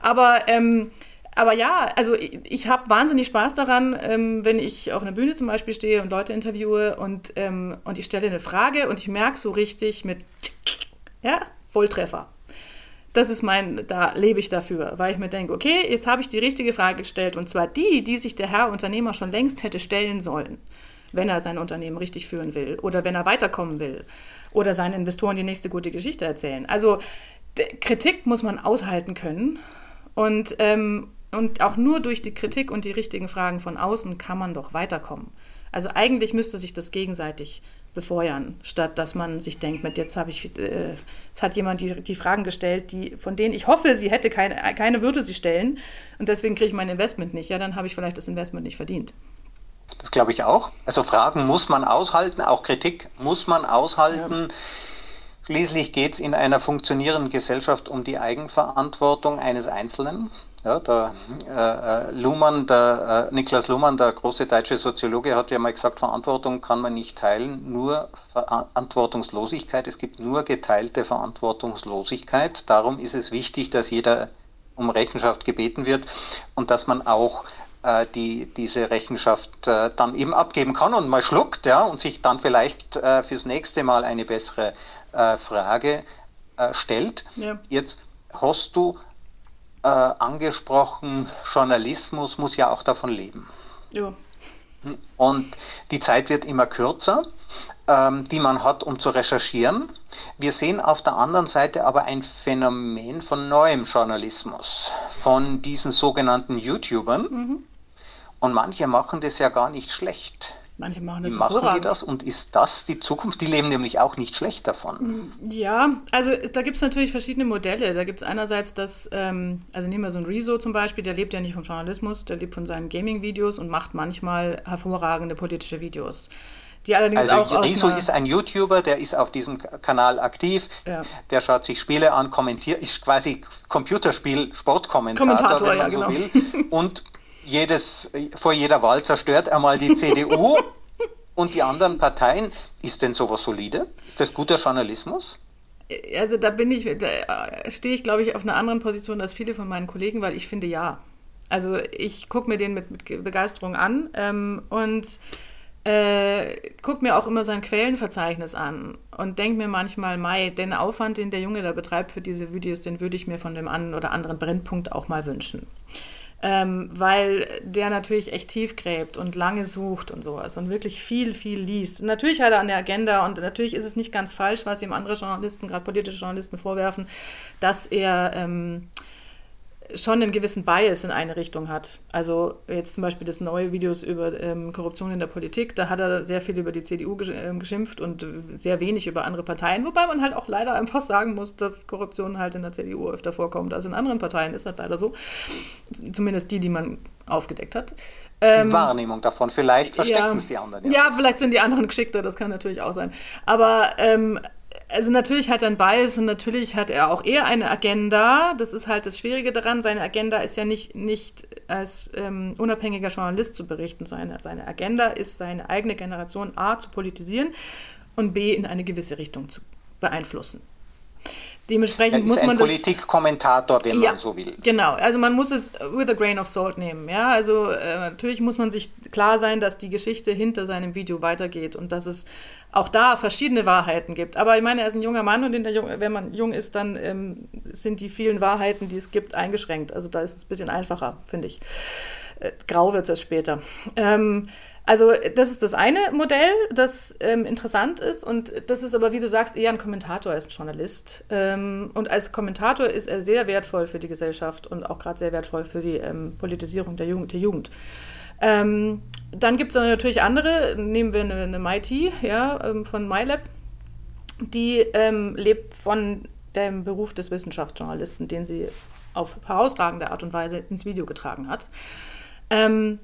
Aber ähm, aber ja, also ich, ich habe wahnsinnig Spaß daran, ähm, wenn ich auf einer Bühne zum Beispiel stehe und Leute interviewe und, ähm, und ich stelle eine Frage und ich merke so richtig mit, ja, Volltreffer. Das ist mein, da lebe ich dafür, weil ich mir denke, okay, jetzt habe ich die richtige Frage gestellt und zwar die, die sich der Herr Unternehmer schon längst hätte stellen sollen, wenn er sein Unternehmen richtig führen will oder wenn er weiterkommen will oder seinen Investoren die nächste gute Geschichte erzählen. Also Kritik muss man aushalten können und, ähm, und auch nur durch die Kritik und die richtigen Fragen von außen kann man doch weiterkommen. Also eigentlich müsste sich das gegenseitig befeuern, statt dass man sich denkt, mit jetzt habe ich, äh, jetzt hat jemand die, die Fragen gestellt, die, von denen ich hoffe, sie hätte keine, keine würde sie stellen und deswegen kriege ich mein Investment nicht. Ja, dann habe ich vielleicht das Investment nicht verdient. Das glaube ich auch. Also Fragen muss man aushalten, auch Kritik muss man aushalten. Ja. Schließlich geht es in einer funktionierenden Gesellschaft um die Eigenverantwortung eines Einzelnen. Ja, der äh, äh, Luhmann, der, äh, Niklas Luhmann, der große deutsche Soziologe, hat ja mal gesagt, Verantwortung kann man nicht teilen, nur Verantwortungslosigkeit. Es gibt nur geteilte Verantwortungslosigkeit. Darum ist es wichtig, dass jeder um Rechenschaft gebeten wird und dass man auch äh, die, diese Rechenschaft äh, dann eben abgeben kann und mal schluckt ja, und sich dann vielleicht äh, fürs nächste Mal eine bessere Frage stellt. Ja. Jetzt hast du äh, angesprochen, Journalismus muss ja auch davon leben. Ja. Und die Zeit wird immer kürzer, ähm, die man hat, um zu recherchieren. Wir sehen auf der anderen Seite aber ein Phänomen von neuem Journalismus, von diesen sogenannten YouTubern. Mhm. Und manche machen das ja gar nicht schlecht. Manche machen das Wie machen die das und ist das die Zukunft? Die leben nämlich auch nicht schlecht davon. Ja, also da gibt es natürlich verschiedene Modelle. Da gibt es einerseits das, ähm, also nehmen wir so ein Rezo zum Beispiel, der lebt ja nicht vom Journalismus, der lebt von seinen Gaming-Videos und macht manchmal hervorragende politische Videos. Die allerdings also auch Rezo ist ein YouTuber, der ist auf diesem Kanal aktiv, ja. der schaut sich Spiele an, kommentiert, ist quasi Computerspiel, Sportkommentator, wenn man ja, so genau. will. Und jedes, vor jeder Wahl zerstört er mal die CDU und die anderen Parteien. Ist denn sowas solide? Ist das guter Journalismus? Also da bin ich, da stehe ich, glaube ich, auf einer anderen Position als viele von meinen Kollegen, weil ich finde ja. Also ich gucke mir den mit, mit Begeisterung an ähm, und äh, gucke mir auch immer sein Quellenverzeichnis an und denke mir manchmal, Mai, den Aufwand, den der Junge da betreibt für diese Videos, den würde ich mir von dem einen oder anderen Brennpunkt auch mal wünschen. Ähm, weil der natürlich echt tief gräbt und lange sucht und sowas und wirklich viel, viel liest. Und natürlich hat er an der Agenda und natürlich ist es nicht ganz falsch, was ihm andere Journalisten, gerade politische Journalisten vorwerfen, dass er ähm, schon einen gewissen Bias in eine Richtung hat. Also jetzt zum Beispiel das neue Videos über ähm, Korruption in der Politik, da hat er sehr viel über die CDU gesch äh, geschimpft und sehr wenig über andere Parteien, wobei man halt auch leider einfach sagen muss, dass Korruption halt in der CDU öfter vorkommt als in anderen Parteien, ist halt leider so. Zumindest die, die man aufgedeckt hat. Ähm, die Wahrnehmung davon, vielleicht verstecken ja, es die anderen. Ja, ja vielleicht sind die anderen geschickter, das kann natürlich auch sein. Aber ähm, also natürlich hat er ein Bias und natürlich hat er auch eher eine Agenda. Das ist halt das Schwierige daran. Seine Agenda ist ja nicht, nicht als ähm, unabhängiger Journalist zu berichten. Seine, seine Agenda ist, seine eigene Generation A zu politisieren und B in eine gewisse Richtung zu beeinflussen. Dementsprechend muss man ein Politikkommentator, wenn ja, man so will. Genau, also man muss es with a grain of salt nehmen. Ja, also äh, natürlich muss man sich klar sein, dass die Geschichte hinter seinem Video weitergeht und dass es auch da verschiedene Wahrheiten gibt. Aber ich meine, er ist ein junger Mann und Jung, wenn man jung ist, dann ähm, sind die vielen Wahrheiten, die es gibt, eingeschränkt. Also da ist es ein bisschen einfacher, finde ich. Äh, grau wird es erst später. Ähm, also das ist das eine Modell, das ähm, interessant ist und das ist aber, wie du sagst, eher ein Kommentator als ein Journalist. Ähm, und als Kommentator ist er sehr wertvoll für die Gesellschaft und auch gerade sehr wertvoll für die ähm, Politisierung der Jugend. Der Jugend. Ähm, dann gibt es natürlich andere, nehmen wir eine, eine MIT ja, ähm, von MyLab, die ähm, lebt von dem Beruf des Wissenschaftsjournalisten, den sie auf herausragende Art und Weise ins Video getragen hat. Ähm,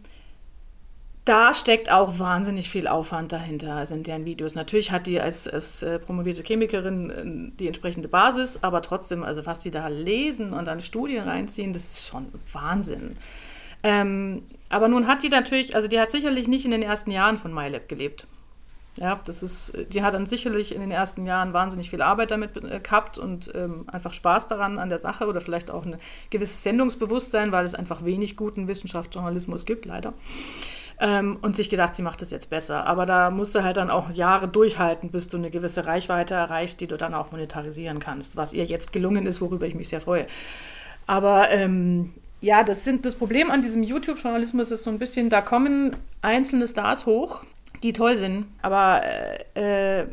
da steckt auch wahnsinnig viel Aufwand dahinter, also in deren Videos. Natürlich hat die als, als äh, promovierte Chemikerin äh, die entsprechende Basis, aber trotzdem, also was die da lesen und an Studien reinziehen, das ist schon Wahnsinn. Ähm, aber nun hat die natürlich, also die hat sicherlich nicht in den ersten Jahren von MyLab gelebt. Ja, das ist, die hat dann sicherlich in den ersten Jahren wahnsinnig viel Arbeit damit äh, gehabt und ähm, einfach Spaß daran an der Sache oder vielleicht auch ein gewisses Sendungsbewusstsein, weil es einfach wenig guten Wissenschaftsjournalismus gibt, leider. Ähm, und sich gedacht, sie macht es jetzt besser. Aber da musst du halt dann auch Jahre durchhalten, bis du eine gewisse Reichweite erreichst, die du dann auch monetarisieren kannst, was ihr jetzt gelungen ist, worüber ich mich sehr freue. Aber ähm, ja, das, sind, das Problem an diesem YouTube-Journalismus ist so ein bisschen, da kommen einzelne Stars hoch, die toll sind, aber äh, äh,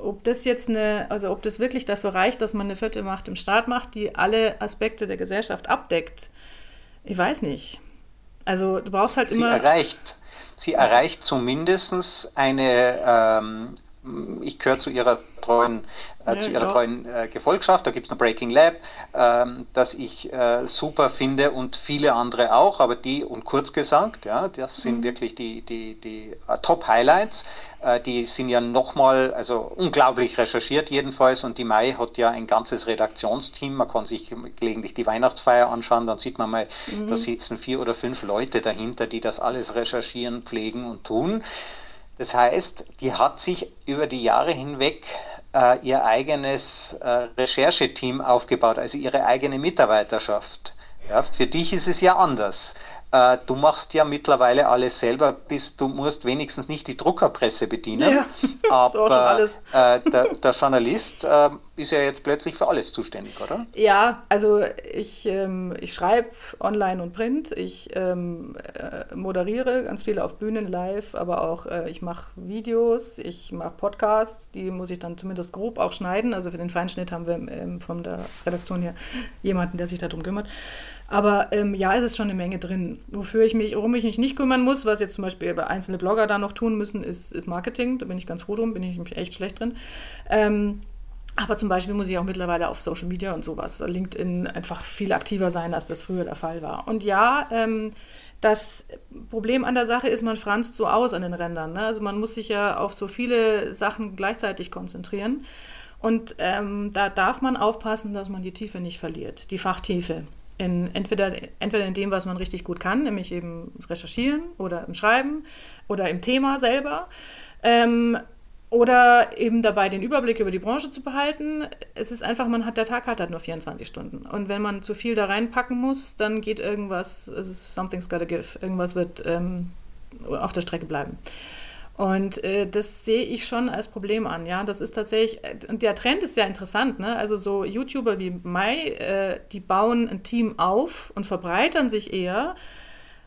ob das jetzt eine, also ob das wirklich dafür reicht, dass man eine vierte Macht im Staat macht, die alle Aspekte der Gesellschaft abdeckt, ich weiß nicht. Also du brauchst halt sie immer. Erreicht, sie erreicht zumindest eine, ähm, ich gehöre zu ihrer treuen äh, zu ihrer treuen äh, Gefolgschaft. Da gibt es noch Breaking Lab, ähm, das ich äh, super finde und viele andere auch, aber die, und kurz gesagt, ja, das sind mhm. wirklich die, die, die uh, Top-Highlights. Äh, die sind ja nochmal, also unglaublich recherchiert jedenfalls und die Mai hat ja ein ganzes Redaktionsteam. Man kann sich gelegentlich die Weihnachtsfeier anschauen, dann sieht man mal, mhm. da sitzen vier oder fünf Leute dahinter, die das alles recherchieren, pflegen und tun. Das heißt, die hat sich über die Jahre hinweg äh, ihr eigenes äh, Rechercheteam aufgebaut, also ihre eigene Mitarbeiterschaft. Ja, für dich ist es ja anders. Äh, du machst ja mittlerweile alles selber, bis du musst wenigstens nicht die Druckerpresse bedienen. Ja, aber äh, der, der, Journalist äh, ist ja jetzt plötzlich für alles zuständig, oder? Ja, also ich, ähm, ich schreibe online und print, ich ähm, äh, moderiere ganz viele auf Bühnen live, aber auch äh, ich mache Videos, ich mache Podcasts, die muss ich dann zumindest grob auch schneiden. Also für den Feinschnitt haben wir ähm, von der Redaktion hier jemanden, der sich darum kümmert. Aber ähm, ja, es ist schon eine Menge drin. Wofür ich mich, worum ich mich nicht kümmern muss, was jetzt zum Beispiel einzelne Blogger da noch tun müssen, ist, ist Marketing. Da bin ich ganz froh drum, bin ich echt schlecht drin. Ähm, aber zum Beispiel muss ich auch mittlerweile auf Social Media und sowas, LinkedIn einfach viel aktiver sein, als das früher der Fall war. Und ja, ähm, das Problem an der Sache ist, man franzt so aus an den Rändern. Ne? Also man muss sich ja auf so viele Sachen gleichzeitig konzentrieren. Und ähm, da darf man aufpassen, dass man die Tiefe nicht verliert, die Fachtiefe in, entweder, entweder in dem, was man richtig gut kann, nämlich eben recherchieren oder im Schreiben oder im Thema selber. Ähm, oder eben dabei den Überblick über die Branche zu behalten. Es ist einfach, man hat, der Tag hat halt nur 24 Stunden. Und wenn man zu viel da reinpacken muss, dann geht irgendwas, something's gotta give. Irgendwas wird ähm, auf der Strecke bleiben. Und äh, das sehe ich schon als Problem an, ja. Das ist tatsächlich, und der Trend ist ja interessant, ne? Also so YouTuber wie Mai, äh, die bauen ein Team auf und verbreitern sich eher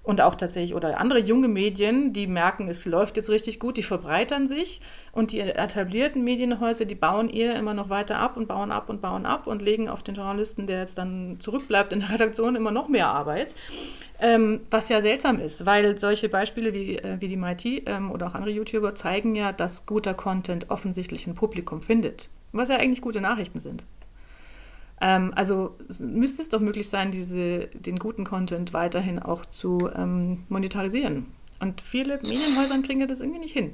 und auch tatsächlich, oder andere junge Medien, die merken, es läuft jetzt richtig gut, die verbreitern sich und die etablierten Medienhäuser, die bauen eher immer noch weiter ab und bauen ab und bauen ab und legen auf den Journalisten, der jetzt dann zurückbleibt in der Redaktion, immer noch mehr Arbeit. Ähm, was ja seltsam ist, weil solche Beispiele wie, äh, wie die MIT ähm, oder auch andere YouTuber zeigen ja, dass guter Content offensichtlich ein Publikum findet. Was ja eigentlich gute Nachrichten sind. Ähm, also müsste es doch möglich sein, diese, den guten Content weiterhin auch zu ähm, monetarisieren. Und viele Medienhäuser kriegen das irgendwie nicht hin.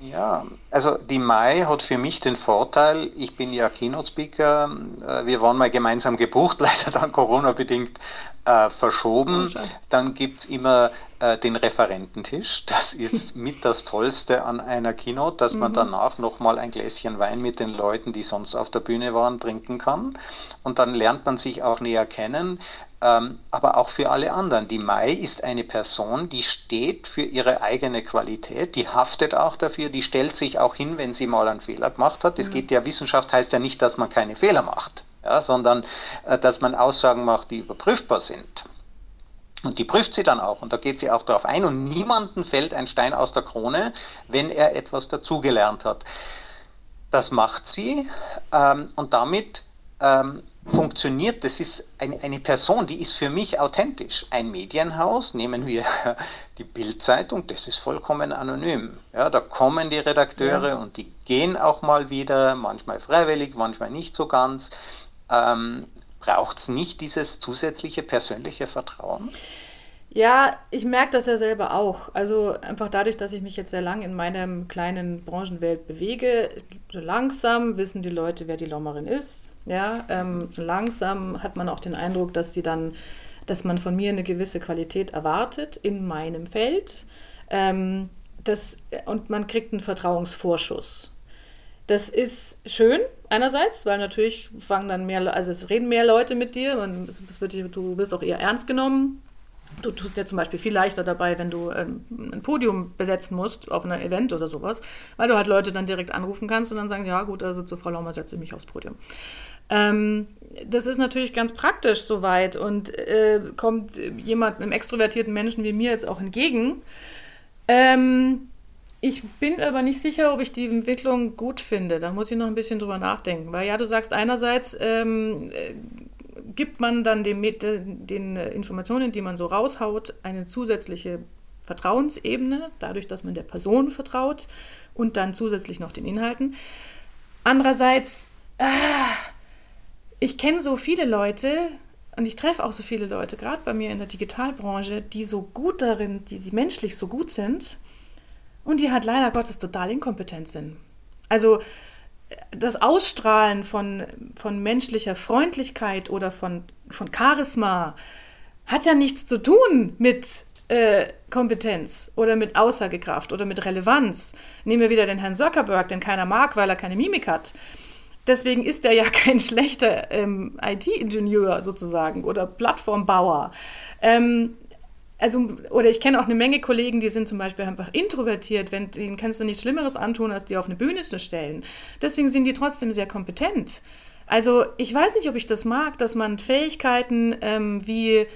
Ja, also die Mai hat für mich den Vorteil, ich bin ja Keynote-Speaker, äh, wir waren mal gemeinsam gebucht, leider dann Corona-bedingt äh, verschoben. Dann gibt es immer äh, den Referententisch, das ist mit das Tollste an einer Keynote, dass mhm. man danach nochmal ein Gläschen Wein mit den Leuten, die sonst auf der Bühne waren, trinken kann. Und dann lernt man sich auch näher kennen. Ähm, aber auch für alle anderen. Die Mai ist eine Person, die steht für ihre eigene Qualität, die haftet auch dafür, die stellt sich auch hin, wenn sie mal einen Fehler gemacht hat. Es mhm. geht ja, Wissenschaft heißt ja nicht, dass man keine Fehler macht, ja, sondern äh, dass man Aussagen macht, die überprüfbar sind. Und die prüft sie dann auch und da geht sie auch darauf ein und niemanden fällt ein Stein aus der Krone, wenn er etwas dazugelernt hat. Das macht sie ähm, und damit ähm, funktioniert, das ist eine, eine Person, die ist für mich authentisch. Ein Medienhaus, nehmen wir die Bildzeitung, das ist vollkommen anonym. Ja, da kommen die Redakteure ja. und die gehen auch mal wieder, manchmal freiwillig, manchmal nicht so ganz. Ähm, Braucht es nicht dieses zusätzliche persönliche Vertrauen? Ja, ich merke das ja selber auch. Also einfach dadurch, dass ich mich jetzt sehr lang in meiner kleinen Branchenwelt bewege, so langsam wissen die Leute, wer die Lommerin ist. Ja, ähm, langsam hat man auch den Eindruck, dass sie dann, dass man von mir eine gewisse Qualität erwartet in meinem Feld. Ähm, das, und man kriegt einen Vertrauensvorschuss. Das ist schön, einerseits, weil natürlich fangen dann mehr, also es reden mehr Leute mit dir, es wird, du wirst auch eher ernst genommen. Du tust dir zum Beispiel viel leichter dabei, wenn du ähm, ein Podium besetzen musst auf einem Event oder sowas, weil du halt Leute dann direkt anrufen kannst und dann sagen, ja gut, also zu Frau Laumer setze ich mich aufs Podium. Ähm, das ist natürlich ganz praktisch soweit und äh, kommt jemand, einem extrovertierten Menschen wie mir jetzt auch entgegen. Ähm, ich bin aber nicht sicher, ob ich die Entwicklung gut finde. Da muss ich noch ein bisschen drüber nachdenken. Weil ja, du sagst einerseits, ähm, äh, gibt man dann dem, den Informationen, die man so raushaut, eine zusätzliche Vertrauensebene, dadurch, dass man der Person vertraut und dann zusätzlich noch den Inhalten. Andererseits, ah, ich kenne so viele Leute und ich treffe auch so viele Leute, gerade bei mir in der Digitalbranche, die so gut darin, die, die menschlich so gut sind und die halt leider Gottes total inkompetent sind. Also das Ausstrahlen von, von menschlicher Freundlichkeit oder von, von Charisma hat ja nichts zu tun mit äh, Kompetenz oder mit Aussagekraft oder mit Relevanz. Nehmen wir wieder den Herrn Zuckerberg, den keiner mag, weil er keine Mimik hat. Deswegen ist er ja kein schlechter ähm, IT-Ingenieur sozusagen oder Plattformbauer. Ähm, also, oder ich kenne auch eine Menge Kollegen, die sind zum Beispiel einfach introvertiert, wenn, denen kannst du nichts Schlimmeres antun, als die auf eine Bühne zu stellen. Deswegen sind die trotzdem sehr kompetent. Also, ich weiß nicht, ob ich das mag, dass man Fähigkeiten ähm, wie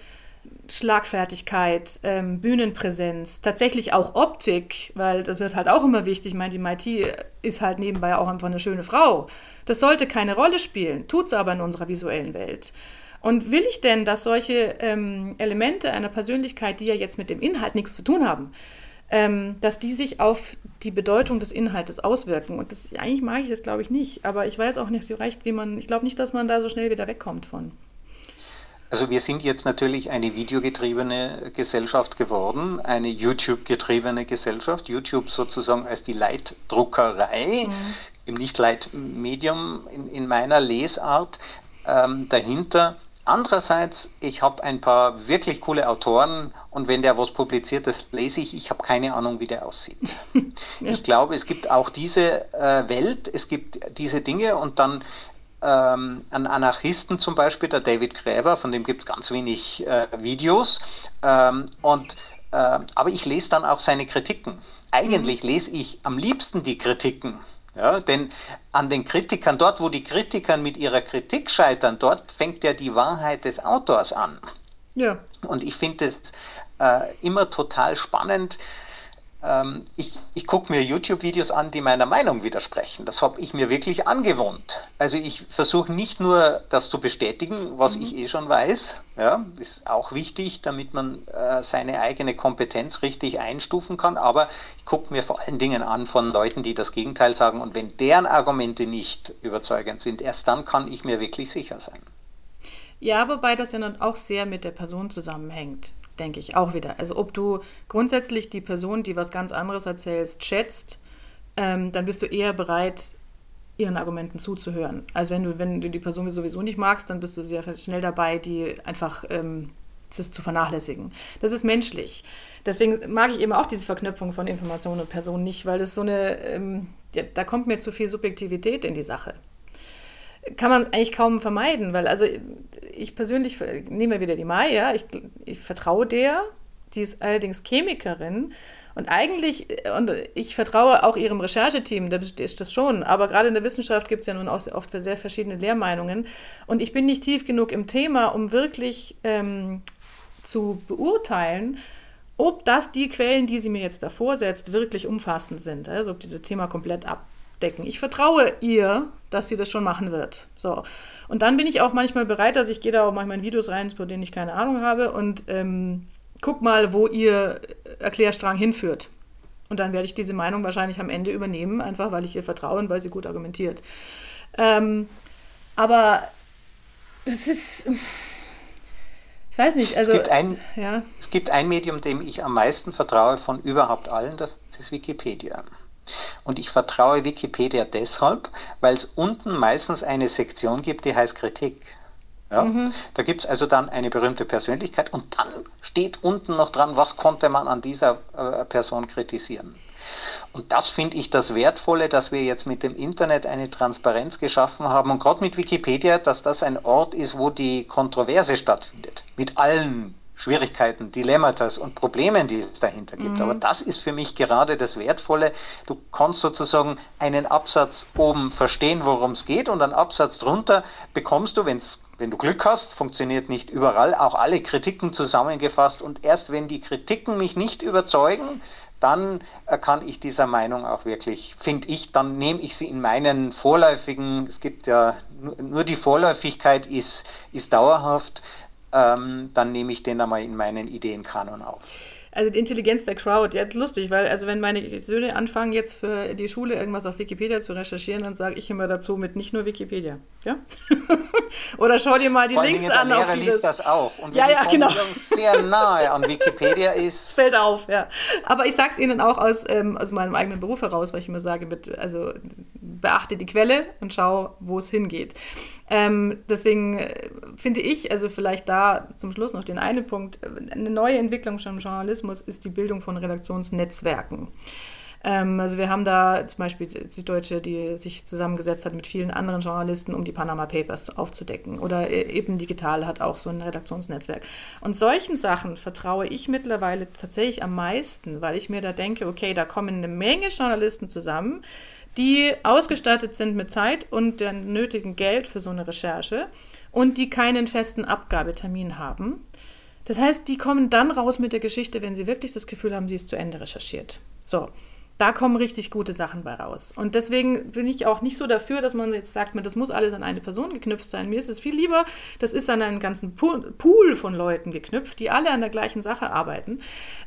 Schlagfertigkeit, ähm, Bühnenpräsenz, tatsächlich auch Optik, weil das wird halt auch immer wichtig. Ich meine, die Mighty ist halt nebenbei auch einfach eine schöne Frau. Das sollte keine Rolle spielen, tut es aber in unserer visuellen Welt. Und will ich denn, dass solche ähm, Elemente einer Persönlichkeit, die ja jetzt mit dem Inhalt nichts zu tun haben, ähm, dass die sich auf die Bedeutung des Inhaltes auswirken? Und das, eigentlich mag ich das, glaube ich, nicht. Aber ich weiß auch nicht so recht, wie man, ich glaube nicht, dass man da so schnell wieder wegkommt von. Also wir sind jetzt natürlich eine videogetriebene Gesellschaft geworden, eine YouTube-getriebene Gesellschaft. YouTube sozusagen als die Leitdruckerei, mhm. im Nicht-Leitmedium in, in meiner Lesart. Ähm, dahinter Andererseits, ich habe ein paar wirklich coole Autoren und wenn der was publiziert, das lese ich. Ich habe keine Ahnung, wie der aussieht. ja. Ich glaube, es gibt auch diese äh, Welt, es gibt diese Dinge und dann ähm, einen Anarchisten zum Beispiel, der David Gräber, von dem gibt es ganz wenig äh, Videos. Ähm, und äh, aber ich lese dann auch seine Kritiken. Eigentlich mhm. lese ich am liebsten die Kritiken. Ja, denn an den Kritikern, dort wo die Kritiker mit ihrer Kritik scheitern, dort fängt ja die Wahrheit des Autors an. Ja. Und ich finde es äh, immer total spannend, ähm, ich, ich gucke mir YouTube-Videos an, die meiner Meinung widersprechen. Das habe ich mir wirklich angewohnt. Also ich versuche nicht nur das zu bestätigen, was mhm. ich eh schon weiß. Ja, ist auch wichtig, damit man äh, seine eigene Kompetenz richtig einstufen kann. Aber ich gucke mir vor allen Dingen an von Leuten, die das Gegenteil sagen. Und wenn deren Argumente nicht überzeugend sind, erst dann kann ich mir wirklich sicher sein. Ja, wobei das ja dann auch sehr mit der Person zusammenhängt denke ich auch wieder. Also ob du grundsätzlich die Person, die was ganz anderes erzählst, schätzt, ähm, dann bist du eher bereit, ihren Argumenten zuzuhören. Also wenn du, wenn du die Person sowieso nicht magst, dann bist du sehr schnell dabei, die einfach ähm, zu vernachlässigen. Das ist menschlich. Deswegen mag ich eben auch diese Verknüpfung von Information und Person nicht, weil das so eine, ähm, ja, da kommt mir zu viel Subjektivität in die Sache kann man eigentlich kaum vermeiden, weil also ich persönlich nehme wieder die Mai, ja, ich, ich vertraue der, die ist allerdings Chemikerin und eigentlich, und ich vertraue auch ihrem Rechercheteam, da ist das schon, aber gerade in der Wissenschaft gibt es ja nun auch oft sehr verschiedene Lehrmeinungen und ich bin nicht tief genug im Thema, um wirklich ähm, zu beurteilen, ob das die Quellen, die sie mir jetzt davor setzt, wirklich umfassend sind, also ob dieses Thema komplett ab abdecken. Ich vertraue ihr, dass sie das schon machen wird. So. Und dann bin ich auch manchmal bereit, dass ich gehe da auch manchmal in Videos rein, von denen ich keine Ahnung habe und ähm, guck mal, wo ihr Erklärstrang hinführt. Und dann werde ich diese Meinung wahrscheinlich am Ende übernehmen, einfach weil ich ihr vertraue und weil sie gut argumentiert. Ähm, aber es ist. Ich weiß nicht, also. Es gibt, ein, ja. es gibt ein Medium, dem ich am meisten vertraue von überhaupt allen, das ist Wikipedia. Und ich vertraue Wikipedia deshalb, weil es unten meistens eine Sektion gibt, die heißt Kritik. Ja? Mhm. Da gibt es also dann eine berühmte Persönlichkeit und dann steht unten noch dran, was konnte man an dieser äh, Person kritisieren. Und das finde ich das Wertvolle, dass wir jetzt mit dem Internet eine Transparenz geschaffen haben und gerade mit Wikipedia, dass das ein Ort ist, wo die Kontroverse stattfindet. Mit allen Schwierigkeiten, Dilemmata und Problemen, die es dahinter gibt. Mhm. Aber das ist für mich gerade das Wertvolle. Du kannst sozusagen einen Absatz oben verstehen, worum es geht, und einen Absatz drunter bekommst du, wenn's, wenn du Glück hast, funktioniert nicht überall, auch alle Kritiken zusammengefasst. Und erst wenn die Kritiken mich nicht überzeugen, dann äh, kann ich dieser Meinung auch wirklich, finde ich, dann nehme ich sie in meinen vorläufigen, es gibt ja nur die Vorläufigkeit ist, ist dauerhaft, ähm, dann nehme ich den einmal in meinen Ideenkanon auf. Also die Intelligenz der Crowd, ja, lustig, weil also wenn meine Söhne anfangen jetzt für die Schule irgendwas auf Wikipedia zu recherchieren, dann sage ich immer dazu mit nicht nur Wikipedia, ja? Oder schau dir mal die Vor Links an. Der Lehrer liest das, das auch und wenn ja, ja, die genau. sehr nahe an Wikipedia ist, fällt auf, ja. Aber ich sage es ihnen auch aus, ähm, aus meinem eigenen Beruf heraus, weil ich immer sage, mit, also beachte die Quelle und schau, wo es hingeht. Ähm, deswegen äh, finde ich, also vielleicht da zum Schluss noch den einen Punkt, äh, eine neue Entwicklung schon im Journalismus ist die Bildung von Redaktionsnetzwerken. Ähm, also wir haben da zum Beispiel die Deutsche, die sich zusammengesetzt hat mit vielen anderen Journalisten, um die Panama Papers aufzudecken. Oder äh, eben Digital hat auch so ein Redaktionsnetzwerk. Und solchen Sachen vertraue ich mittlerweile tatsächlich am meisten, weil ich mir da denke, okay, da kommen eine Menge Journalisten zusammen, die ausgestattet sind mit Zeit und dem nötigen Geld für so eine Recherche und die keinen festen Abgabetermin haben. Das heißt, die kommen dann raus mit der Geschichte, wenn sie wirklich das Gefühl haben, sie ist zu Ende recherchiert. So da kommen richtig gute Sachen bei raus. Und deswegen bin ich auch nicht so dafür, dass man jetzt sagt, das muss alles an eine Person geknüpft sein. Mir ist es viel lieber, das ist an einen ganzen Pool von Leuten geknüpft, die alle an der gleichen Sache arbeiten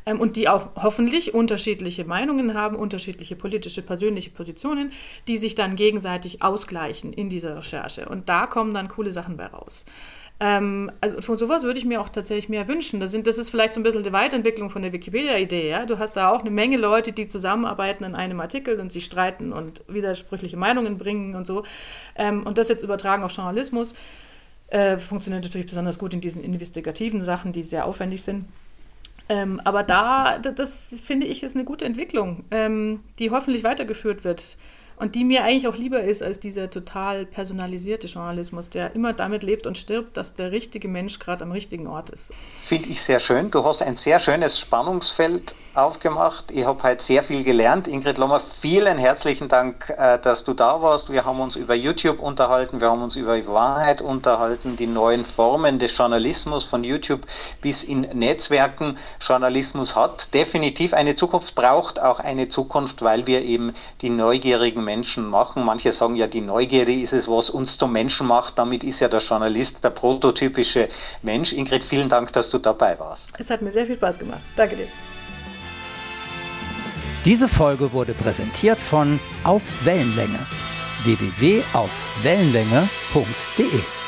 ähm, und die auch hoffentlich unterschiedliche Meinungen haben, unterschiedliche politische, persönliche Positionen, die sich dann gegenseitig ausgleichen in dieser Recherche. Und da kommen dann coole Sachen bei raus. Ähm, also von sowas würde ich mir auch tatsächlich mehr wünschen. Das, sind, das ist vielleicht so ein bisschen die Weiterentwicklung von der Wikipedia-Idee. Ja? Du hast da auch eine Menge Leute, die zusammenarbeiten an einem Artikel und sich streiten und widersprüchliche Meinungen bringen und so. Ähm, und das jetzt übertragen auf Journalismus. Äh, funktioniert natürlich besonders gut in diesen investigativen Sachen, die sehr aufwendig sind. Ähm, aber da, das, das finde ich, ist eine gute Entwicklung, ähm, die hoffentlich weitergeführt wird. Und die mir eigentlich auch lieber ist als dieser total personalisierte Journalismus, der immer damit lebt und stirbt, dass der richtige Mensch gerade am richtigen Ort ist. Finde ich sehr schön. Du hast ein sehr schönes Spannungsfeld aufgemacht. Ich habe heute sehr viel gelernt. Ingrid Lommer, vielen herzlichen Dank, äh, dass du da warst. Wir haben uns über YouTube unterhalten, wir haben uns über Wahrheit unterhalten, die neuen Formen des Journalismus von YouTube bis in Netzwerken. Journalismus hat definitiv eine Zukunft, braucht auch eine Zukunft, weil wir eben die neugierigen Menschen machen. Manche sagen ja, die Neugierde ist es, was uns zum Menschen macht. Damit ist ja der Journalist der prototypische Mensch. Ingrid, vielen Dank, dass du dabei warst. Es hat mir sehr viel Spaß gemacht. Danke dir. Diese Folge wurde präsentiert von Auf Wellenlänge www.aufwellenlänge.de